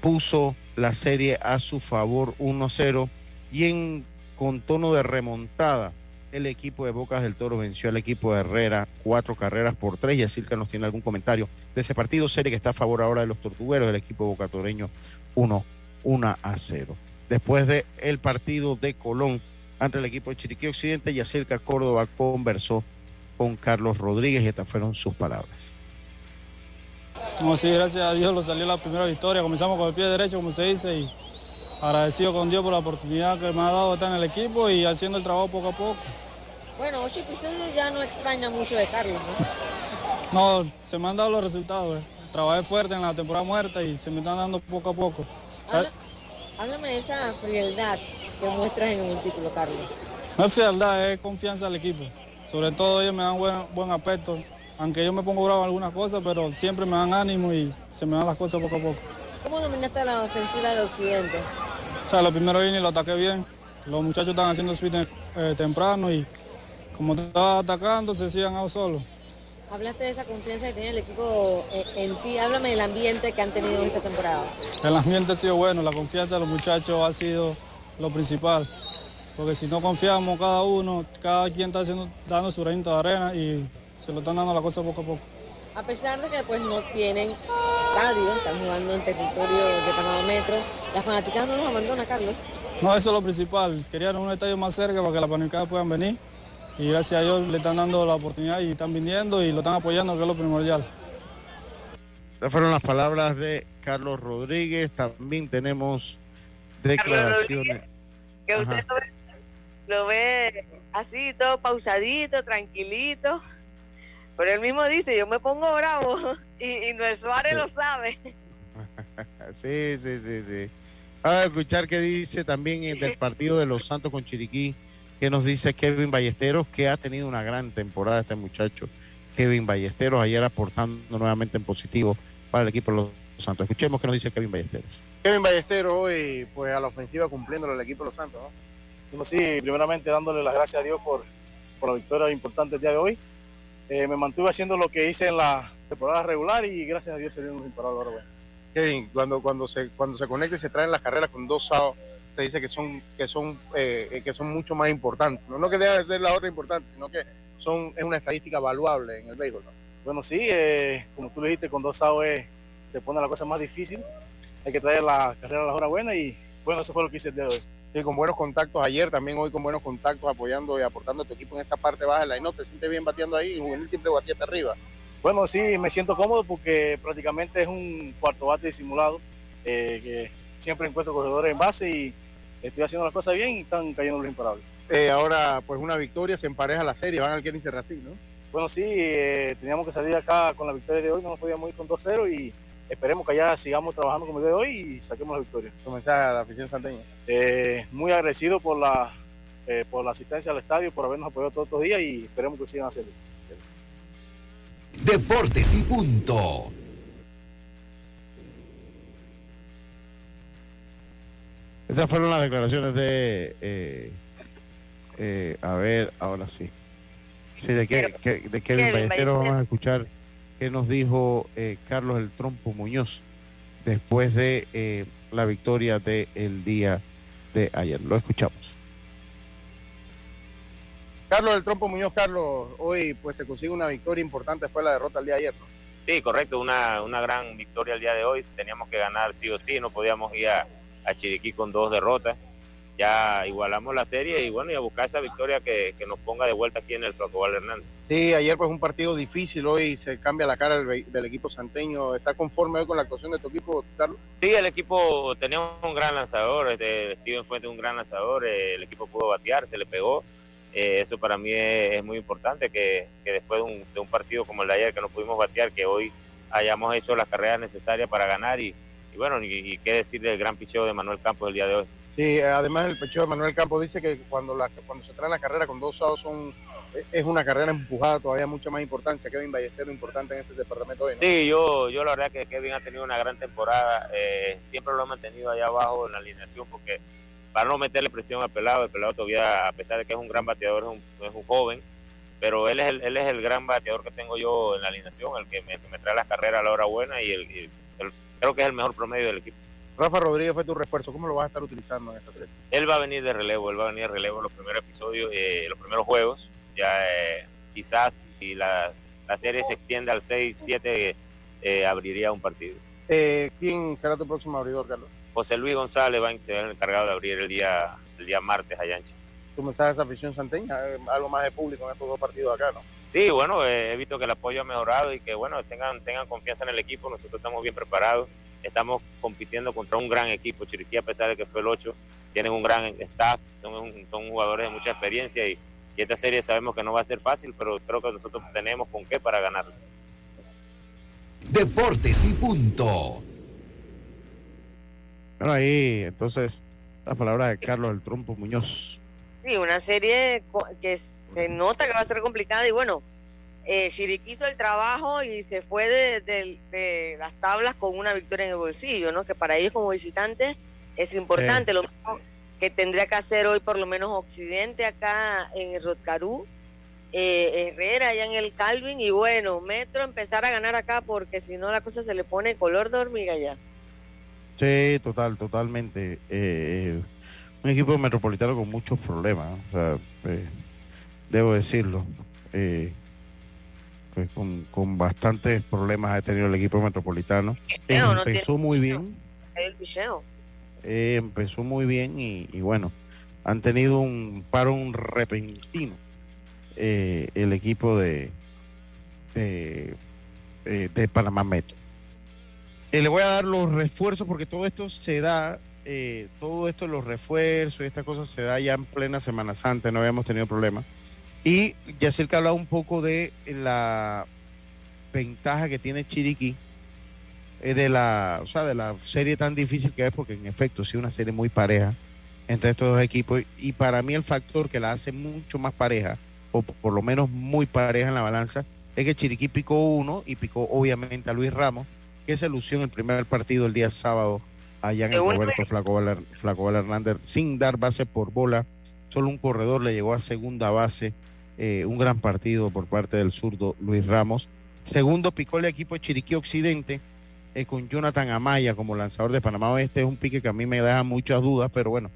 puso la serie a su favor 1-0 y en con tono de remontada el equipo de Bocas del Toro venció al equipo de Herrera cuatro carreras por tres y nos tiene algún comentario de ese partido serie que está a favor ahora de los tortugueros del equipo Bocatoreño 1 1 a 0 después del el partido de Colón ante el equipo de Chiriquí Occidente Yacirca Córdoba conversó con Carlos Rodríguez y estas fueron sus palabras. No, sí, gracias a Dios lo salió la primera victoria. Comenzamos con el pie derecho, como se dice, y agradecido con Dios por la oportunidad que me ha dado de estar en el equipo y haciendo el trabajo poco a poco. Bueno, ocho episodios ya no extraña mucho de Carlos, ¿no? No, se me han dado los resultados. Eh. Trabajé fuerte en la temporada muerta y se me están dando poco a poco. háblame de esa frialdad que muestras en el título, Carlos. No es frialdad, es confianza al equipo. Sobre todo ellos me dan buen, buen aspecto, aunque yo me pongo bravo en algunas cosas, pero siempre me dan ánimo y se me dan las cosas poco a poco. ¿Cómo dominaste la ofensiva de Occidente? O sea, lo primero vine y lo ataqué bien. Los muchachos estaban haciendo switch eh, temprano y como estaba atacando, se hacían out solo. Hablaste de esa confianza que tiene el equipo eh, en ti. Háblame del ambiente que han tenido esta temporada. El ambiente ha sido bueno, la confianza de los muchachos ha sido lo principal porque si no confiamos cada uno, cada quien está haciendo, dando su granito de arena y se lo están dando la cosa poco a poco. A pesar de que pues no tienen estadio, están jugando en territorio de Panamá Metro, la fanaticada no nos abandona, Carlos. No, eso es lo principal, querían un estadio más cerca para que las fanaticadas puedan venir y gracias a Dios le están dando la oportunidad y están viniendo y lo están apoyando, que es lo primordial. Estas fueron las palabras de Carlos Rodríguez, también tenemos declaraciones. que usted lo ve así, todo pausadito, tranquilito. Pero él mismo dice, yo me pongo bravo y, y Noel Suárez lo sabe. Sí, sí, sí, sí. A escuchar qué dice también del partido de los Santos con Chiriquí, que nos dice Kevin Ballesteros, que ha tenido una gran temporada este muchacho. Kevin Ballesteros ayer aportando nuevamente en positivo para el equipo de los Santos. Escuchemos qué nos dice Kevin Ballesteros. Kevin Ballesteros hoy, pues a la ofensiva cumpliendo el equipo de los Santos, ¿no? Bueno, sí, primeramente dándole las gracias a Dios por, por la victoria importante el día de hoy. Eh, me mantuve haciendo lo que hice en la temporada regular y gracias a Dios se vieron imparables ahora. Bueno. Kevin, cuando, cuando, se, cuando se conecta y se traen las carreras con dos sábados, se dice que son, que son, eh, que son mucho más importantes. No, no que deba de ser la otra importante, sino que son, es una estadística valuable en el béisbol. Bueno, sí, eh, como tú le dijiste, con dos sábados se pone la cosa más difícil. Hay que traer la carrera a la hora buena y bueno, eso fue lo que hice el día de hoy. Sí, con buenos contactos ayer, también hoy con buenos contactos, apoyando y aportando a tu equipo en esa parte baja de la no ¿Te sientes bien bateando ahí? Juvenil siempre batía hasta arriba. Bueno, sí, me siento cómodo porque prácticamente es un cuarto bate disimulado, eh, que siempre encuentro corredores en base y estoy haciendo las cosas bien y están cayendo los imparables. Eh, ahora, pues una victoria, se empareja la serie, van al Kenny Serracín, ¿no? Bueno, sí, eh, teníamos que salir acá con la victoria de hoy, no nos podíamos ir con 2-0 y esperemos que allá sigamos trabajando como el de hoy y saquemos la victoria. Comenzar a la afición santeña. Eh, muy agradecido por la, eh, por la asistencia al estadio, por habernos apoyado todos estos días y esperemos que sigan haciendo. Deportes y punto. Esas fueron las declaraciones de Eh, a ver, ahora sí. Sí, de, qué, qué- de Kevin Kevin Ballesteros Ballesteros. vamos a escuchar qué nos dijo eh, Carlos el Trompo Muñoz después de eh, la victoria del día de ayer. Lo escuchamos. Carlos del Trompo Muñoz, Carlos, hoy pues se consigue una victoria importante después de la derrota el día de ayer. ¿no? Sí, correcto, una, una gran victoria el día de hoy. Teníamos que ganar sí o sí, no podíamos ir a, a Chiriquí con dos derrotas. Ya igualamos la serie y bueno, y a buscar esa victoria que, que nos ponga de vuelta aquí en el Flacobal Hernández. Sí, ayer pues un partido difícil, hoy se cambia la cara del, del equipo santeño. ¿Está conforme hoy con la actuación de tu equipo, Carlos? Sí, el equipo tenía un gran lanzador, este, Steven Fuente un gran lanzador, eh, el equipo pudo batear, se le pegó. Eh, eso para mí es, es muy importante, que, que después de un, de un partido como el de ayer que no pudimos batear, que hoy hayamos hecho las carreras necesarias para ganar y, y bueno, y, y qué decir del gran picheo de Manuel Campos el día de hoy. Sí, además el pecho de Manuel Campos dice que cuando, la, cuando se trae la carrera con dos outs son, es una carrera empujada, todavía mucha más importancia. Kevin Ballesteros importante en ese departamento. Sí, yo, yo la verdad que Kevin ha tenido una gran temporada. eh, siempre lo he mantenido allá abajo en la alineación porque para no meterle presión al pelado, el pelado todavía, a pesar de que es un gran bateador, es un, es un joven, pero él es, el, él es el gran bateador que tengo yo en la alineación, el que me, trae las carreras a la hora buena y, y el- creo que es el mejor promedio del equipo. Rafa Rodríguez fue tu refuerzo. ¿Cómo lo vas a estar utilizando en esta serie? Él va a venir de relevo, él va a venir de relevo en los primeros episodios, eh, los primeros juegos. Ya eh, quizás si la, la serie se extiende al 6-7, eh, abriría un partido. Eh, ¿Quién será tu próximo abridor, Carlos? José Luis González va a ser el encargado de abrir el día, el día martes allá en Chile. Tu mensaje a esa afición santeña, eh, algo más de público en estos dos partidos acá, ¿no? Sí, bueno, eh, he visto que el apoyo ha mejorado y que bueno, tengan, tengan confianza en el equipo, nosotros estamos bien preparados, estamos compitiendo contra un gran equipo, Chiriquí a pesar de que fue el 8, tienen un gran staff, son, un- son jugadores de mucha experiencia y, y esta serie sabemos que no va a ser fácil, pero creo que nosotros tenemos con qué para ganarla. Deportes y punto. Bueno, ahí entonces la palabra de Carlos el Trompo Muñoz. Sí, una serie que se nota que va a ser complicada y bueno, eh, Chiriquí hizo el trabajo y se fue de, de- de las tablas con una victoria en el bolsillo, ¿no? Que para ellos como visitantes es importante, lo mismo que tendría que hacer hoy por lo menos Occidente acá en el Rotcarú, eh, Herrera allá en el Calvin y bueno, Metro empezar a ganar acá porque si no la cosa se le pone color de hormiga ya. Sí, total, totalmente. Eh, un equipo metropolitano con muchos problemas, o sea, eh, debo decirlo. Eh, con, con bastantes problemas ha tenido el equipo metropolitano. Picheo, Empezó muy picheo. bien, el eh, empezó muy bien y, y bueno, han tenido un paro un repentino eh, el equipo de, de, eh, de Panamá Metro. Eh, le voy a dar los refuerzos porque todo esto se da, eh, todo esto, los refuerzos y estas cosas se da ya en plena Semana Santa, no habíamos tenido problemas. Y Yacir que hablaba un poco de la ventaja que tiene Chiriquí eh, de la, o sea, de la serie tan difícil que es, porque en efecto sí es una serie muy pareja entre estos dos equipos. Y para mí el factor que la hace mucho más pareja, o por lo menos muy pareja en la balanza, es que Chiriquí picó uno y picó obviamente a Luis Ramos, que se lució en el primer partido el día sábado allá en el Roberto Flacobal, Flacobal Hernández, sin dar base por bola. Solo un corredor le llegó a segunda base. Eh, un gran partido por parte del zurdo Luis Ramos. Segundo picó el equipo de Chiriquí Occidente eh, con Jonathan Amaya como lanzador de Panamá Oeste. Es un pique que a mí me deja muchas dudas, pero bueno,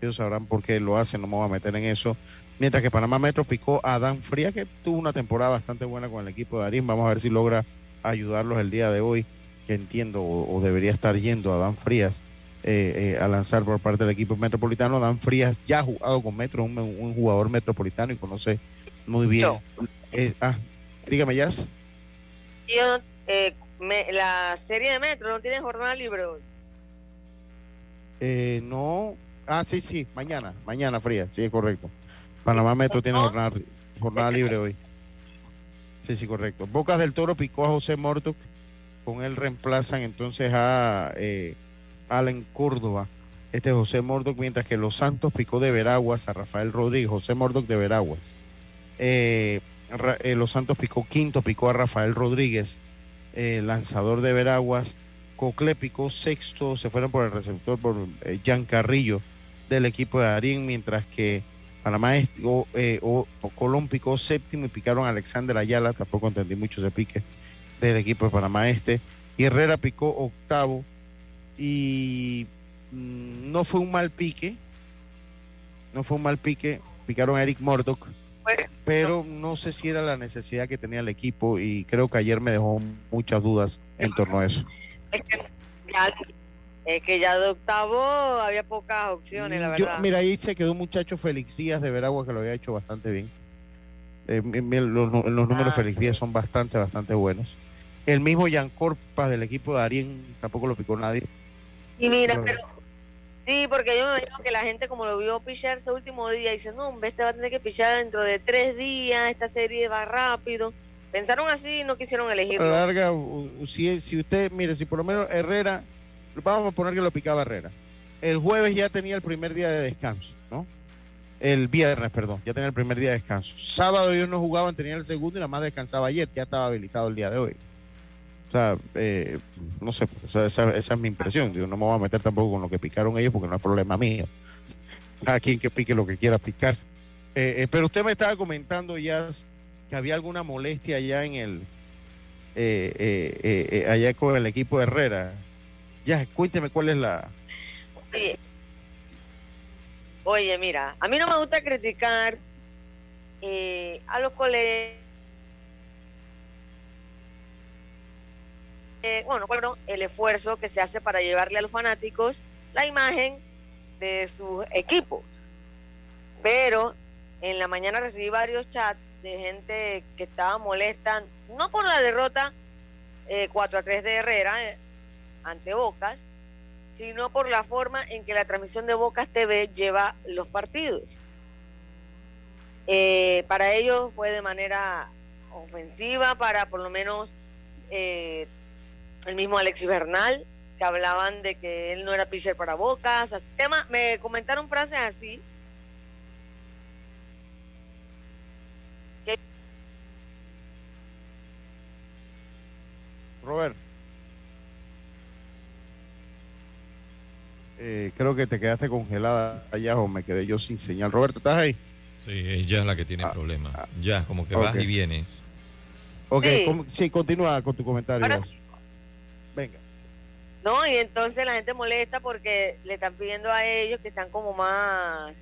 ellos sabrán por qué lo hacen, no me voy a meter en eso. Mientras que Panamá Metro picó a Dan Frías, que tuvo una temporada bastante buena con el equipo de Darín. Vamos a ver si logra ayudarlos el día de hoy, que entiendo o, debería estar yendo a Dan Frías eh, a lanzar por parte del equipo metropolitano. Dan Frías ya ha jugado con Metro, un, un jugador metropolitano y conoce muy bien. Yo. Eh, ah, dígame, Jazz. Yo, eh, me- la serie de Metro no tiene jornada libre hoy. Eh, no. Ah, sí, sí, mañana, mañana Frías, sí, es correcto. Panamá Metro tiene jornada, jornada libre hoy. Sí, sí, correcto. Bocas del Toro picó a José Morto, con él reemplazan entonces a eh, Allen Córdoba, este es José Mordoc, mientras que Los Santos picó de Veraguas a Rafael Rodríguez, José Mordoc de Veraguas. Eh, eh, Los Santos picó quinto, picó a Rafael Rodríguez, eh, lanzador de Veraguas. Cocle picó sexto, se fueron por el receptor por Jan Carrillo del equipo de Darín, mientras que Panamá o, o- Colón picó séptimo y picaron a Alexander Ayala, tampoco entendí mucho ese pique del equipo de Panamá Este. Herrera picó octavo y mm, no fue un mal pique, no fue un mal pique, picaron a Eric Murdoch, pero no sé si era la necesidad que tenía el equipo y creo que ayer me dejó muchas dudas en torno a eso. Es que ya, es que ya de octavo había pocas opciones, la Yo- verdad. mira, ahí se quedó un muchacho Félix Díaz de Veragua que lo había hecho bastante bien. Eh, los, los números Ah, Félix Díaz son bastante, bastante buenos. El mismo Jan Corpas del equipo de Darien tampoco lo picó nadie. Y mira, pero sí, porque yo me imagino que la gente como lo vio pichar ese último día, dice, no, hombre, este va a tener que pichar dentro de tres días, esta serie va rápido. Pensaron así y no quisieron A la elegirlo. larga, si, si usted, mire, si por lo menos Herrera, vamos a poner que lo picaba Herrera. El jueves ya tenía el primer día de descanso, ¿no? El viernes, perdón, ya tenía el primer día de descanso. Sábado ellos no jugaban, tenían el segundo y nada más descansaba ayer, ya estaba habilitado el día de hoy. O sea, eh, no sé, esa, es mi impresión. Digo, no me voy a meter tampoco con lo que picaron ellos porque no es problema mío. Cada quien que pique lo que quiera picar. Eh, eh, pero usted me estaba comentando ya que había alguna molestia allá en el, eh, allá con el equipo de Herrera. Ya, cuénteme cuál es la... Oye, mira, a mí no me gusta criticar a los colegas. Eh, bueno, bueno, el esfuerzo que se hace para llevarle a los fanáticos la imagen de sus equipos. Pero en la mañana recibí varios chats de gente que estaba molesta, no por la derrota eh, 4 a 3 de Herrera eh, ante Bocas, sino por la forma en que la transmisión de Bocas TV lleva los partidos. Eh, para ellos fue de manera ofensiva, para por lo menos el mismo Alexis Bernal, que hablaban de que él no era pitcher para Bocas. Tema, me comentaron frases así. que Robert. Eh, creo que te quedaste congelada allá o me quedé yo sin señal. Roberto, ¿estás ahí? Sí, ella es la que tiene problemas. Ya, como que vas ok. y vienes. Ok, Sí. continúa con tu comentario. Ahora. Venga. No, y entonces la gente molesta porque le están pidiendo a ellos que sean como más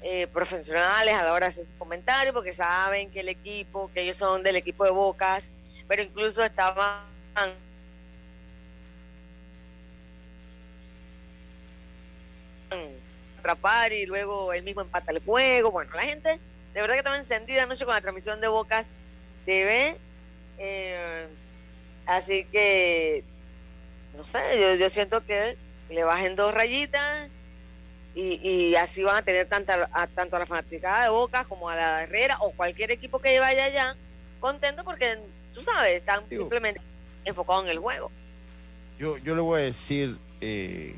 eh, profesionales a la hora de hacer sus comentarios, porque saben que el equipo, que ellos son del equipo de Bocas, pero incluso estaban atrapar y luego él mismo empata el juego. Bueno, la gente de verdad que estaba encendida anoche con la transmisión de Bocas TV. eh, así que no sé, yo, yo siento que le bajen dos rayitas y, y así van a tener tanta, a, tanto a la fanaticada de Boca como a la Herrera o cualquier equipo que vaya allá contento porque tú sabes, están simplemente enfocados en el juego. Yo, yo le voy a decir, eh,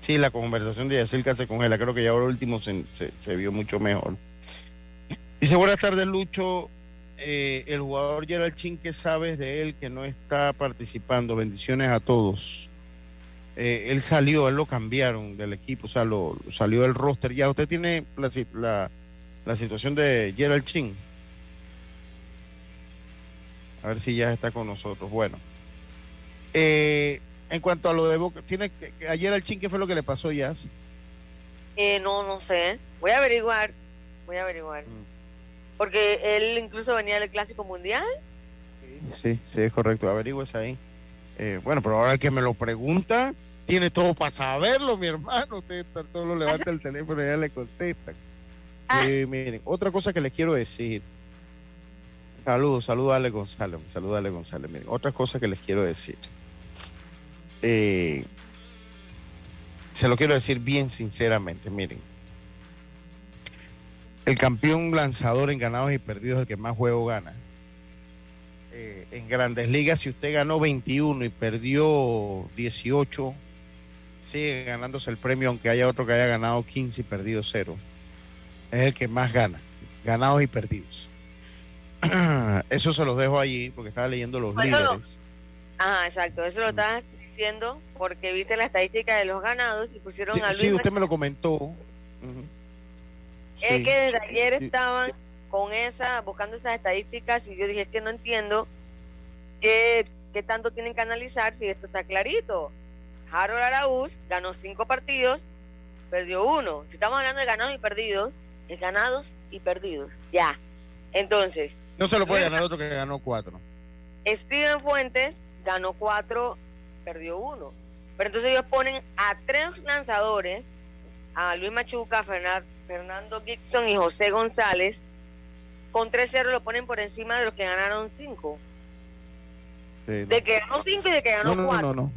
sí, la conversación de Yacirca se congela, creo que ya ahora último se, se- se vio mucho mejor. Dice, buenas tardes Lucho, Eh, el jugador Gerald Chin, ¿qué sabes de él que no está participando? Bendiciones a todos. Eh, él salió, él lo cambiaron del equipo, o sea, lo, lo salió del roster. Ya, usted tiene la, si- la, la situación de Gerald Chin. A ver si ya está con nosotros. Bueno. Eh, en cuanto a lo de Boca, tiene que, ayer al Chin, ¿qué fue lo que le pasó, Jazz? Eh, no, no sé. Voy a averiguar. Voy a averiguar. Porque él incluso venía del Clásico Mundial. Sí, sí, es correcto. Averigües ahí. Eh, bueno, pero ahora que me lo pregunta, tiene todo para saberlo, mi hermano. Usted solo levanta el teléfono y ya le contestan. Eh, miren, otra cosa que les quiero decir. Saludos, saludos a Ale González. Saludos a Ale González. Miren, otra cosa que les quiero decir. Eh, se lo quiero decir bien sinceramente. Miren, el campeón lanzador en ganados y perdidos es el que más juego gana. Eh, en grandes ligas, si usted ganó 21 y perdió 18, sigue ganándose el premio, aunque haya otro que haya ganado 15 y perdido 0. Es el que más gana, ganados y perdidos. Eso se los dejo allí porque estaba leyendo los Bueno, líderes. Ajá, exacto. Eso lo estás diciendo porque viste la estadística de los ganados y pusieron Sí, a Luis. sí, usted me lo comentó. Es que desde ayer estaban con esa, buscando esas estadísticas y yo dije, es que no entiendo qué, qué tanto tienen que analizar si esto está clarito. Harold Araúz ganó cinco partidos, perdió uno. Si estamos hablando de ganados y perdidos, es ganados y perdidos. Ya. Entonces. No se lo puede ganar otro que ganó cuatro. Steven Fuentes ganó cuatro, perdió uno. Pero entonces ellos ponen a tres lanzadores, a Luis Machuca, Fernando Gibson y José González, con 3-0 lo ponen por encima de los que ganaron 5. De que ganó 5 y de que ganó 4. No,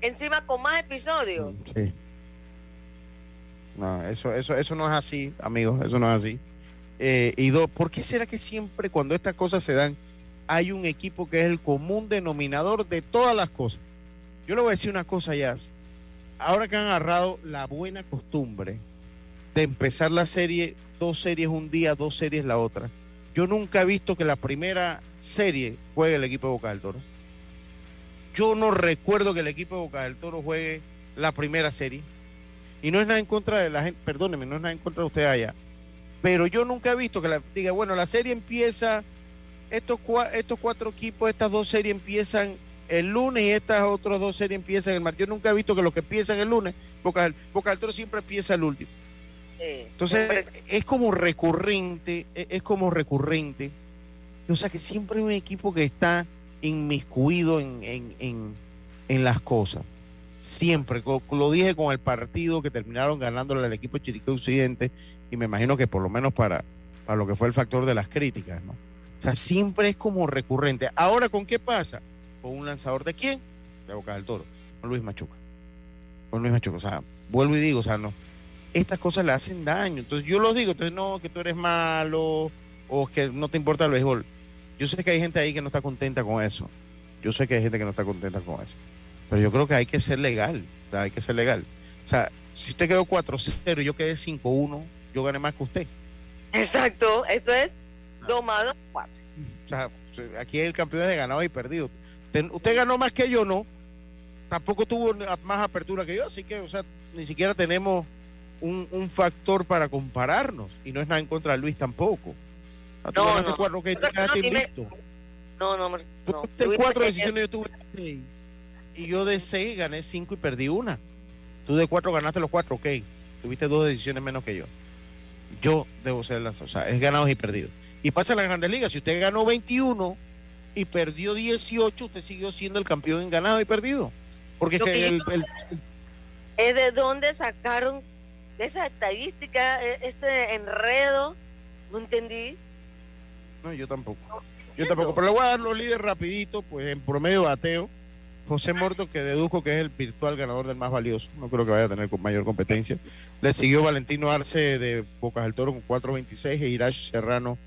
encima con más episodios. Mm, sí. No, eso, eso, eso no es así, amigos, eso no es así. Eh, y dos, ¿por qué será que siempre cuando estas cosas se dan hay un equipo que es el común denominador de todas las cosas? Yo le voy a decir una cosa ya. Ahora que han agarrado la buena costumbre empezar la serie, dos series un día, dos series la otra. Yo nunca he visto que la primera serie juegue el equipo de Boca del Toro. Yo no recuerdo que el equipo de Boca del Toro juegue la primera serie. Y no es nada en contra de la gente, perdóneme, no es nada en contra de usted allá. Pero yo nunca he visto que diga, bueno, la serie empieza, estos, estos cuatro equipos, estas dos series empiezan el lunes y estas otras dos series empiezan el martes. Yo nunca he visto que los que empiezan el lunes, Boca, Boca del Toro siempre empieza el último. Entonces, es como recurrente, e, es como recurrente. O sea, que siempre hay un equipo que está inmiscuido en, en, en, las cosas. Siempre. Lo dije con el partido que terminaron ganándole al equipo Chiriquí Occidente y me imagino que por lo menos para, para lo que fue el factor de las críticas, ¿no? O sea, siempre es como recurrente. Ahora, ¿con qué pasa? Con un lanzador de quién? De Boca del Toro, con Luis Machuca. Con Luis Machuca. O sea, vuelvo y digo, o sea, no. Estas cosas le hacen daño. Entonces yo lo digo, entonces no, que tú eres malo o que no te importa el béisbol. Yo sé que hay gente ahí que no está contenta con eso. Yo sé que hay gente que no está contenta con eso. Pero yo creo que hay que ser legal. O sea, hay que ser legal. O sea, si usted quedó 4-0 y yo quedé 5-1, yo gané más que usted. Exacto. Esto es 2 más 2, 4. O sea, aquí el campeón es de ganado y perdido. Usted, ganó más que yo, ¿no? Tampoco tuvo más apertura que yo, así que, o sea, ni siquiera tenemos un, un factor para compararnos. Y no es nada en contra de Luis tampoco. Ah, no, no. cuatro que No, no, no. Tú cuatro decisiones, yo tuve seis. Y yo de seis gané cinco y perdí una. Tú de cuatro ganaste los cuatro, ok. Tuviste dos decisiones menos que yo. Yo debo ser lanzado. O sea, es ganado y perdido. Y pasa en la Grandes Ligas. Si usted ganó 21 y perdió 18, usted siguió siendo el campeón en ganado y perdido. Porque es que el, ¿Es de dónde sacaron esa estadística, e-, ese enredo? No entendí. No, yo tampoco. Yo tampoco. Pero le voy a dar los líderes rapidito, pues en promedio bateo. José Morto, que deduzco que es el virtual ganador del más valioso. No creo que vaya a tener mayor competencia. Le siguió Valentino Arce de Bocas del Toro con 426 e Irash Serrano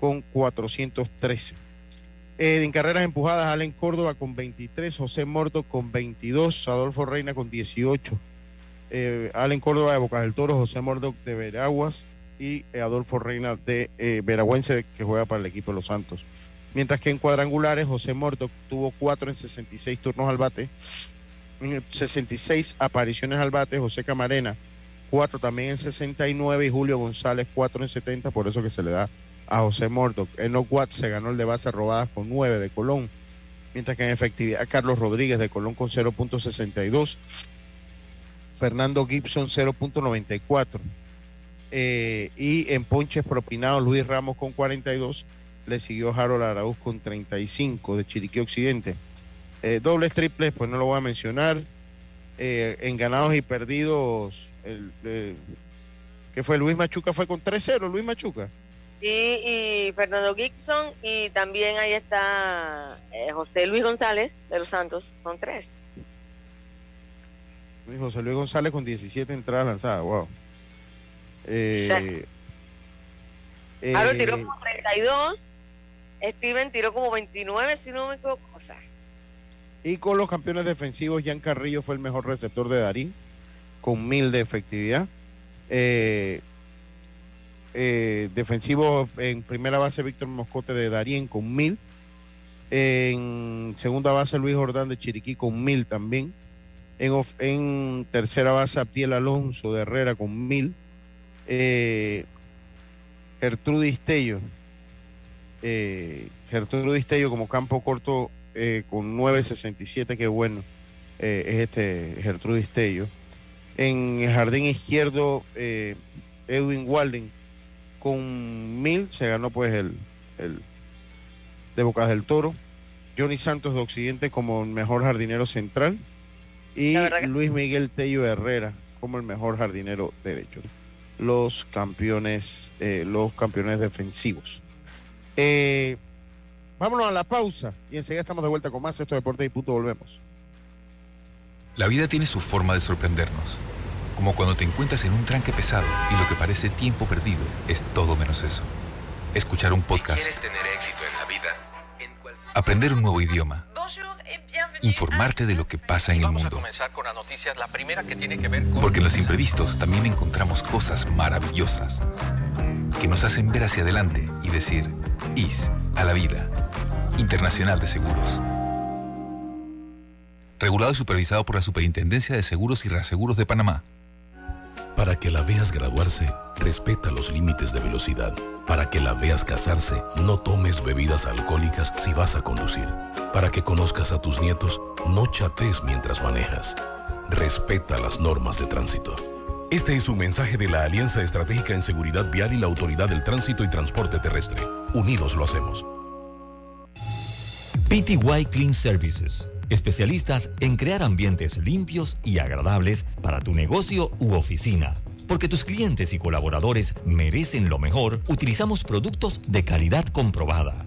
con 413. Eh, en carreras empujadas, Allen Córdoba con 23, José Morto con 22, Adolfo Reina con 18. Eh, Córdoba de Bocas del Toro, José Morto de Veraguas, y Adolfo Reina de eh, Veragüense, que juega para el equipo de los Santos. Mientras que en cuadrangulares, José Morto tuvo 4 en 66 turnos al bate, en 66 apariciones al bate, José Camarena 4 también en 69 y Julio González 4 en 70, por eso que se le da a José Morto. En Watts se ganó el de base robadas con 9 de Colón, mientras que en efectividad Carlos Rodríguez de Colón con 0.62, Fernando Gibson 0.94. Eh, y en ponches propinados Luis Ramos con 42, le siguió Harold Araúz con 35 de Chiriquí Occidente. Eh, dobles, triples, pues no lo voy a mencionar. Eh, en ganados y perdidos, que fue Luis Machuca, fue con 3-0, Luis Machuca. Y Fernando Gibson, y también ahí está José Luis González de los Santos, con 3. José Luis González con 17 entradas lanzadas, wow. Eh, eh, tiró como 32, Steven tiró como 29, si no me equivoco. y con los campeones defensivos, Jan Carrillo fue el mejor receptor de Darín, con mil de efectividad. Eh, eh, defensivo en primera base, Víctor Moscote de Darín con mil. En segunda base, Luis Jordán de Chiriquí con mil también. En, tercera base, Abdiel Alonso de Herrera con mil Eh, Gertrudis Tello. Eh, Gertrudis como campo corto eh, con 9.67, qué bueno. eh, es este Gertrudis Tello. En el jardín izquierdo, eh, Edwin Walden con 1000 se ganó pues el, el de Bocas del Toro. Johnny Santos de Occidente como mejor jardinero central. Y Luis Miguel Tello Herrera como el mejor jardinero derecho. Los campeones, eh, los campeones defensivos. Eh, vámonos a la pausa y enseguida estamos de vuelta con más Esto Deportes y punto volvemos. La vida tiene su forma de sorprendernos. Como cuando te encuentras en un tranque pesado y lo que parece tiempo perdido es todo menos eso. Escuchar un podcast, ¿Quieres tener éxito en la vida? aprender un nuevo idioma, informarte de lo que pasa en el Vamos a mundo. comenzar con las noticias, la primera que tiene que ver con... Porque en los imprevistos también encontramos cosas maravillosas que nos hacen ver hacia adelante y decir, IS a la vida. Internacional de Seguros. Regulado y supervisado por la Superintendencia de Seguros y Reaseguros de Panamá. Para que la veas graduarse, respeta los límites de velocidad. Para que la veas casarse, no tomes bebidas alcohólicas si vas a conducir. Para que conozcas a tus nietos, no chates mientras manejas. Respeta las normas de tránsito. Este es un mensaje de la Alianza Estratégica en Seguridad Vial y la Autoridad del Tránsito y Transporte Terrestre. Unidos lo hacemos. PTY Clean Services. Especialistas en crear ambientes limpios y agradables para tu negocio u oficina. Porque tus clientes y colaboradores merecen lo mejor, utilizamos productos de calidad comprobada.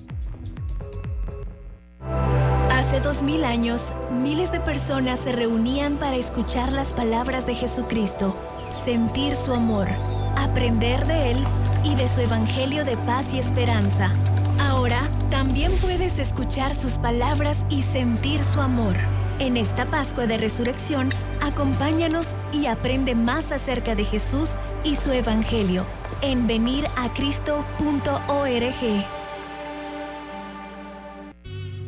Hace dos mil años, miles de personas se reunían para escuchar las palabras de Jesucristo, sentir su amor, aprender de Él y de su Evangelio de paz y esperanza. Ahora también puedes escuchar sus palabras y sentir su amor. En esta Pascua de Resurrección, acompáñanos y aprende más acerca de Jesús y su Evangelio en veniracristo.org.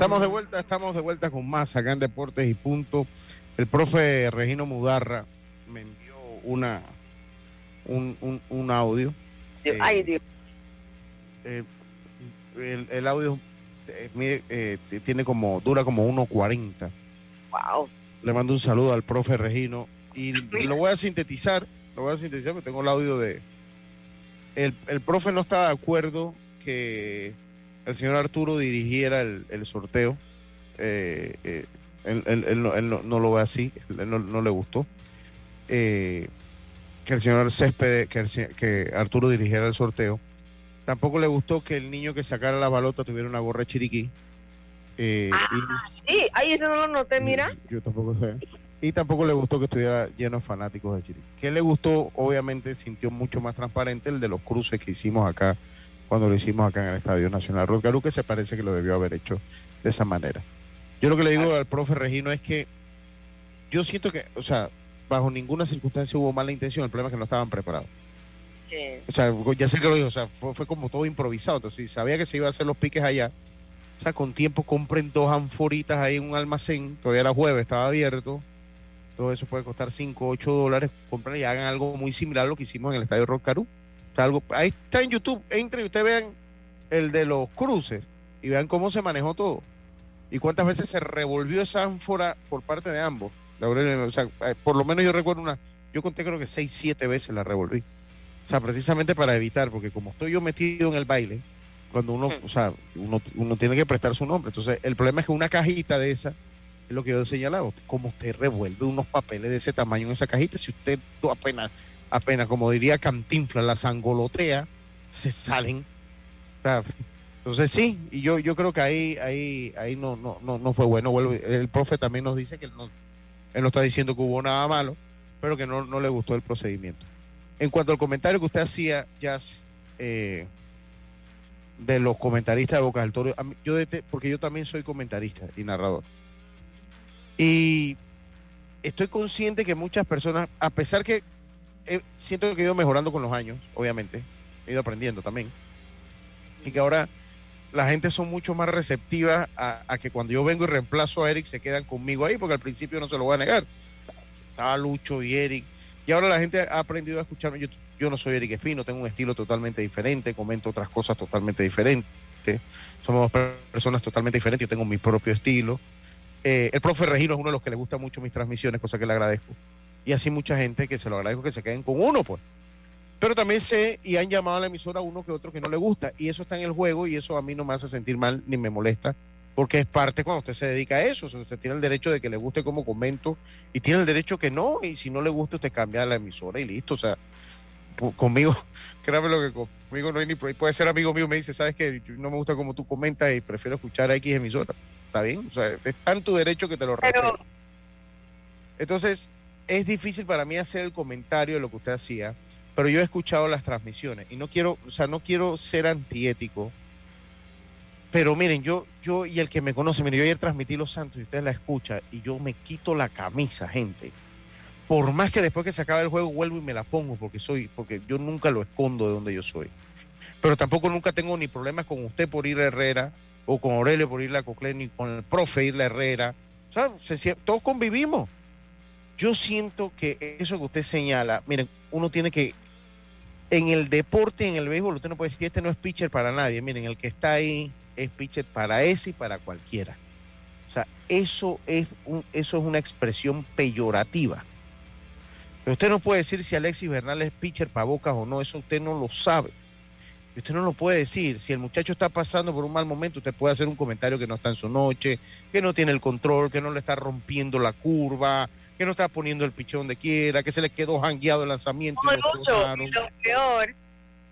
Estamos de vuelta, estamos de vuelta con más acá en Deportes y Punto. El profe Regino Mudarra me envió una un, un, un audio. Dios, Eh, Ay, Dios. eh, el, el audio eh, tiene como, dura como 1.40. Wow. Le mando un saludo al profe Regino y lo voy a sintetizar, lo voy a sintetizar porque tengo el audio de... El, el profe no estaba de acuerdo que el señor Arturo dirigiera el, el sorteo. Eh, eh, él, él- él no, él no- no lo ve así, él no, no le gustó. Eh, que el señor Céspedes, que, el que Arturo dirigiera el sorteo. Tampoco le gustó que el niño que sacara la balota tuviera una gorra de chiriquí. Y- Sí, ay, eso no lo noté, mira. yo tampoco sé. Y tampoco le gustó que estuviera lleno de fanáticos de Chiriquí. Que le gustó, obviamente, sintió mucho más transparente el de los cruces que hicimos acá, cuando lo hicimos acá en el Estadio Nacional. Rosgarú, que se parece que lo debió haber hecho de esa manera. Yo lo que le digo al profe Regino es que yo siento que, o sea, bajo ninguna circunstancia hubo mala intención, el problema es que no estaban preparados. Sí. O sea, ya sé que lo dijo, o sea, fue, fue como todo improvisado. Entonces, si sabía que se iba a hacer los piques allá, o sea, con tiempo compren dos anforitas ahí en un almacén, todavía era jueves, estaba abierto. Todo eso puede costar 5, 8 dólares. Compren y hagan algo muy similar a lo que hicimos en el estadio. O algo, ahí está en YouTube, entren y ustedes vean el de los cruces y vean cómo se manejó todo. Y cuántas veces se revolvió esa ánfora por parte de ambos. Gabriel, O sea, eh, por lo menos yo recuerdo una, yo conté creo que 6, 7 veces la revolví. O sea, precisamente para evitar, porque como estoy yo metido en el baile, Cuando uno, o sea, uno, uno tiene que prestar su nombre. Entonces, el problema es que una cajita de esa, es lo que yo he señalado, como usted revuelve unos papeles de ese tamaño en esa cajita, si usted apenas, apenas, como diría Cantinfla, la sangolotea, se salen. Entonces sí, y yo, yo creo que ahí, ahí, ahí no, no, no, no fue bueno. El profe también nos dice que él no, él no está diciendo que hubo nada malo, pero que no, no le gustó el procedimiento. En cuanto al comentario que usted hacía, Jazz, eh, de los comentaristas de Boca del Toro, yo porque yo también soy comentarista y narrador. Y estoy consciente que muchas personas, a pesar que siento que he ido mejorando con los años, obviamente, he ido aprendiendo también, y que ahora la gente son mucho más receptiva a, que cuando yo vengo y reemplazo a Eric se quedan conmigo ahí, porque al principio no se lo voy a negar. Estaba Lucho y Eric, y ahora la gente ha aprendido a escucharme. Yo, yo no soy Eric Espino, tengo un estilo totalmente diferente, comento otras cosas totalmente diferentes. Somos dos per- personas totalmente diferentes, yo tengo mi propio estilo. Eh, el profe Regino es uno de los que le gusta mucho mis transmisiones, cosa que le agradezco. Y así mucha gente que se lo agradezco que se queden con uno, pues. Pero también sé y han llamado a la emisora uno que otro que no le gusta. Y eso está en el juego y eso a mí no me hace sentir mal ni me molesta. Porque es parte cuando usted se dedica a eso. O sea, usted tiene el derecho de que le guste como comento y tiene el derecho que no. Y si no le gusta, usted cambia la emisora y listo. O sea, conmigo, créame lo que conmigo no hay ni Puede ser amigo mío, me dice, ¿sabes? Yo No me gusta como tú comentas y prefiero escuchar a X emisora. Está bien. O sea, es tan tu derecho que te lo respeto. Entonces, es difícil para mí hacer el comentario de lo que usted hacía, pero yo he escuchado las transmisiones y no quiero, o sea, no quiero ser antiético, pero miren, yo, yo y el que me conoce, miren, yo ayer transmití Los Santos y usted la escucha y yo me quito la camisa, gente. Por más que después que se acabe el juego vuelvo y me la pongo porque soy, porque yo nunca lo escondo de donde yo soy. Pero tampoco nunca tengo ni problemas con usted por ir a Herrera o con Aurelio por ir a Coclé, ni con el profe ir a Herrera. O sea, se- se- todos convivimos. Yo siento que eso que usted señala, miren, uno tiene que, en el deporte, en el béisbol, usted no puede decir, este no es pitcher para nadie. Miren, el que está ahí es pitcher para ese y para cualquiera. O sea, eso es, un- eso es una expresión peyorativa. Pero usted no puede decir si Alexis Bernal es pitcher para Bocas o no, eso usted no lo sabe. Y usted no lo puede decir. Si el muchacho está pasando por un mal momento, usted puede hacer un comentario que no está en su noche, que no tiene el control, que no le está rompiendo la curva, que no está poniendo el pichón donde quiera, que se le quedó jangueado el lanzamiento. No, y Lucho, y lo peor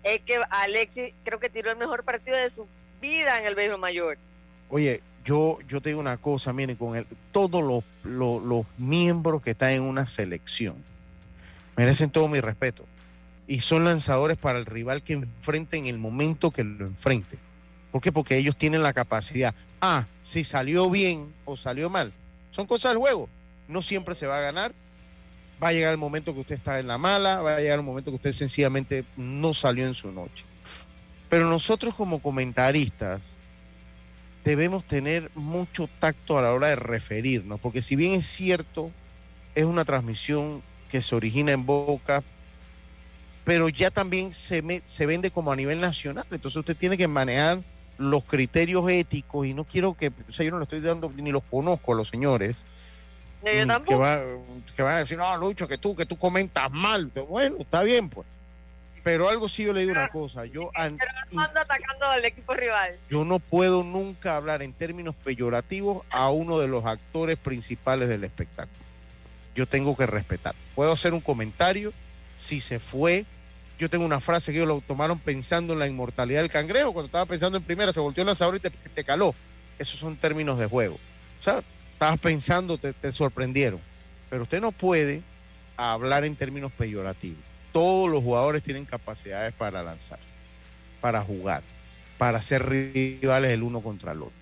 es que Alexis creo que tiró el mejor partido de su vida en el béisbol mayor. Oye, yo, yo te digo una cosa, miren, con el, todos los, los, los miembros que están en una selección merecen todo mi respeto. Y son lanzadores para el rival que enfrente en el momento que lo enfrente. ¿Por qué? Porque ellos tienen la capacidad. Ah, si salió bien o salió mal. Son cosas del juego. No siempre se va a ganar. Va a llegar el momento que usted está en la mala. Va a llegar el momento que usted sencillamente no salió en su noche. Pero nosotros como comentaristas debemos tener mucho tacto a la hora de referirnos, porque si bien es cierto, es una transmisión que se origina en Boca, pero ya también se, me- se vende como a nivel nacional, entonces usted tiene que manejar los criterios éticos y no quiero que, o sea, yo no le estoy dando ni los conozco a los señores No, yo mm, que, va- que van a decir, no, Lucho, que tú, que tú comentas mal. Bueno, está bien, pues. Pero algo sí yo le digo una cosa, yo, Pero no anda atacando al equipo rival. yo no puedo nunca hablar en términos peyorativos a uno de los actores principales del espectáculo. Yo tengo que respetar. Puedo hacer un comentario si se fue. Yo tengo una frase que ellos lo tomaron pensando en la inmortalidad del cangrejo. Cuando estaba pensando en primera, se volteó el lanzador y te, te caló. Esos son términos de juego. O sea, estabas pensando, te, te sorprendieron. Pero usted no puede hablar en términos peyorativos. Todos los jugadores tienen capacidades para lanzar, para jugar, para ser rivales el uno contra el otro.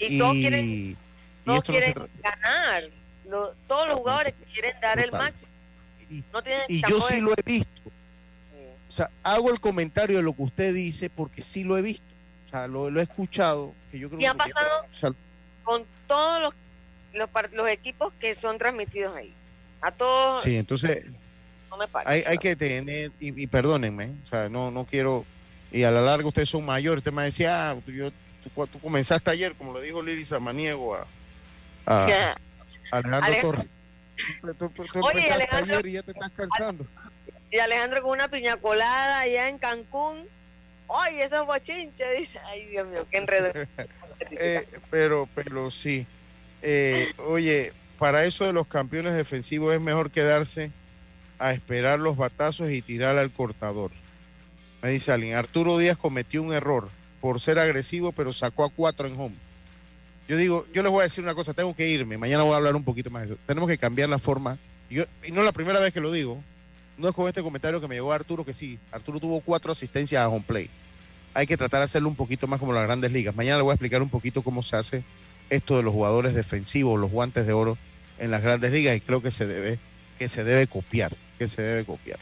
Y todos quieren, y todos no quieren tra- ganar. Lo- todos los jugadores quieren dar el máximo. No y yo sí lo he visto. O sea, hago el comentario de lo que usted dice porque sí lo he visto. O sea, lo, lo he escuchado. Que yo creo Y ha que- pasado o sea, con todos los, los, equipos que son transmitidos ahí. A todos sí, entonces no me parece. hay, hay que tener, y, y perdónenme, o sea, no, no quiero, y a la larga ustedes son mayores, usted me decía, ah, tú, yo, tú, tú comenzaste ayer, como lo dijo Lili Samaniego a, a, a Alejandro Alejandro. Torres. Tú, tú- tú Oye, Alejandro- ayer y ya te estás cansando. Y Alejandro con una piña colada allá en Cancún. Ay, esos bochinches, dice. Ay, Dios mío, qué enredo. Eh, pero, pero sí. Eh, oye, para eso de los campeones defensivos es mejor quedarse a esperar los batazos y tirar al cortador. Me dice alguien, Arturo Díaz cometió un error por ser agresivo, pero sacó a cuatro en home. Yo digo, yo les voy a decir una cosa, tengo que irme, mañana voy a hablar un poquito más de eso. Tenemos que cambiar la forma. Yo, y no es la primera vez que lo digo, no es con este comentario que me llegó Arturo, que sí, Arturo tuvo cuatro asistencias a home play. Hay que tratar de hacerlo un poquito más como las grandes ligas. Mañana le voy a explicar un poquito cómo se hace esto de los jugadores defensivos, los guantes de oro en las grandes ligas y creo que se debe, que se debe copiar, que se debe copiar.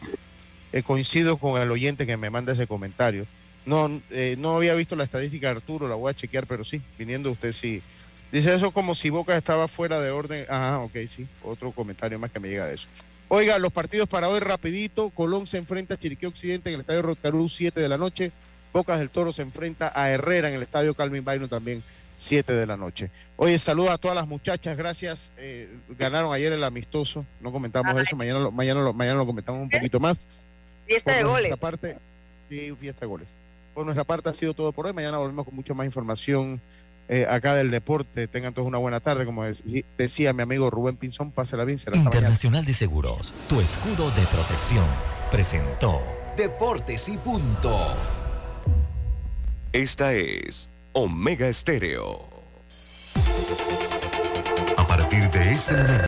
Eh, coincido con el oyente que me manda ese comentario. No, eh, no había visto la estadística de Arturo, la voy a chequear, pero sí, viniendo usted sí. Dice eso como si Boca estaba fuera de orden. Ajá, ok, sí. Otro comentario más que me llega de eso. Oiga, los partidos para hoy rapidito. Colón se enfrenta a Chiriquí Occidente en el Estadio Rotarú 7 de la noche. Bocas del Toro se enfrenta a Herrera en el Estadio Calvin Baino también 7 de la noche. Oye, saludos a todas las muchachas, gracias. Eh, ganaron ayer el amistoso, no comentamos eso, mañana lo, mañana, lo, mañana lo comentamos un poquito más. Fiesta de goles. Parte, sí, fiesta de goles. Por nuestra parte ha sido todo por hoy. Mañana volvemos con mucha más información eh, acá del deporte. Tengan todos una buena tarde. Como decía mi amigo Rubén Pinzón, pásela bien. Será Internacional de Seguros, tu escudo de protección, presentó Deportes y punto. Esta es Omega Estéreo. A partir de este momento.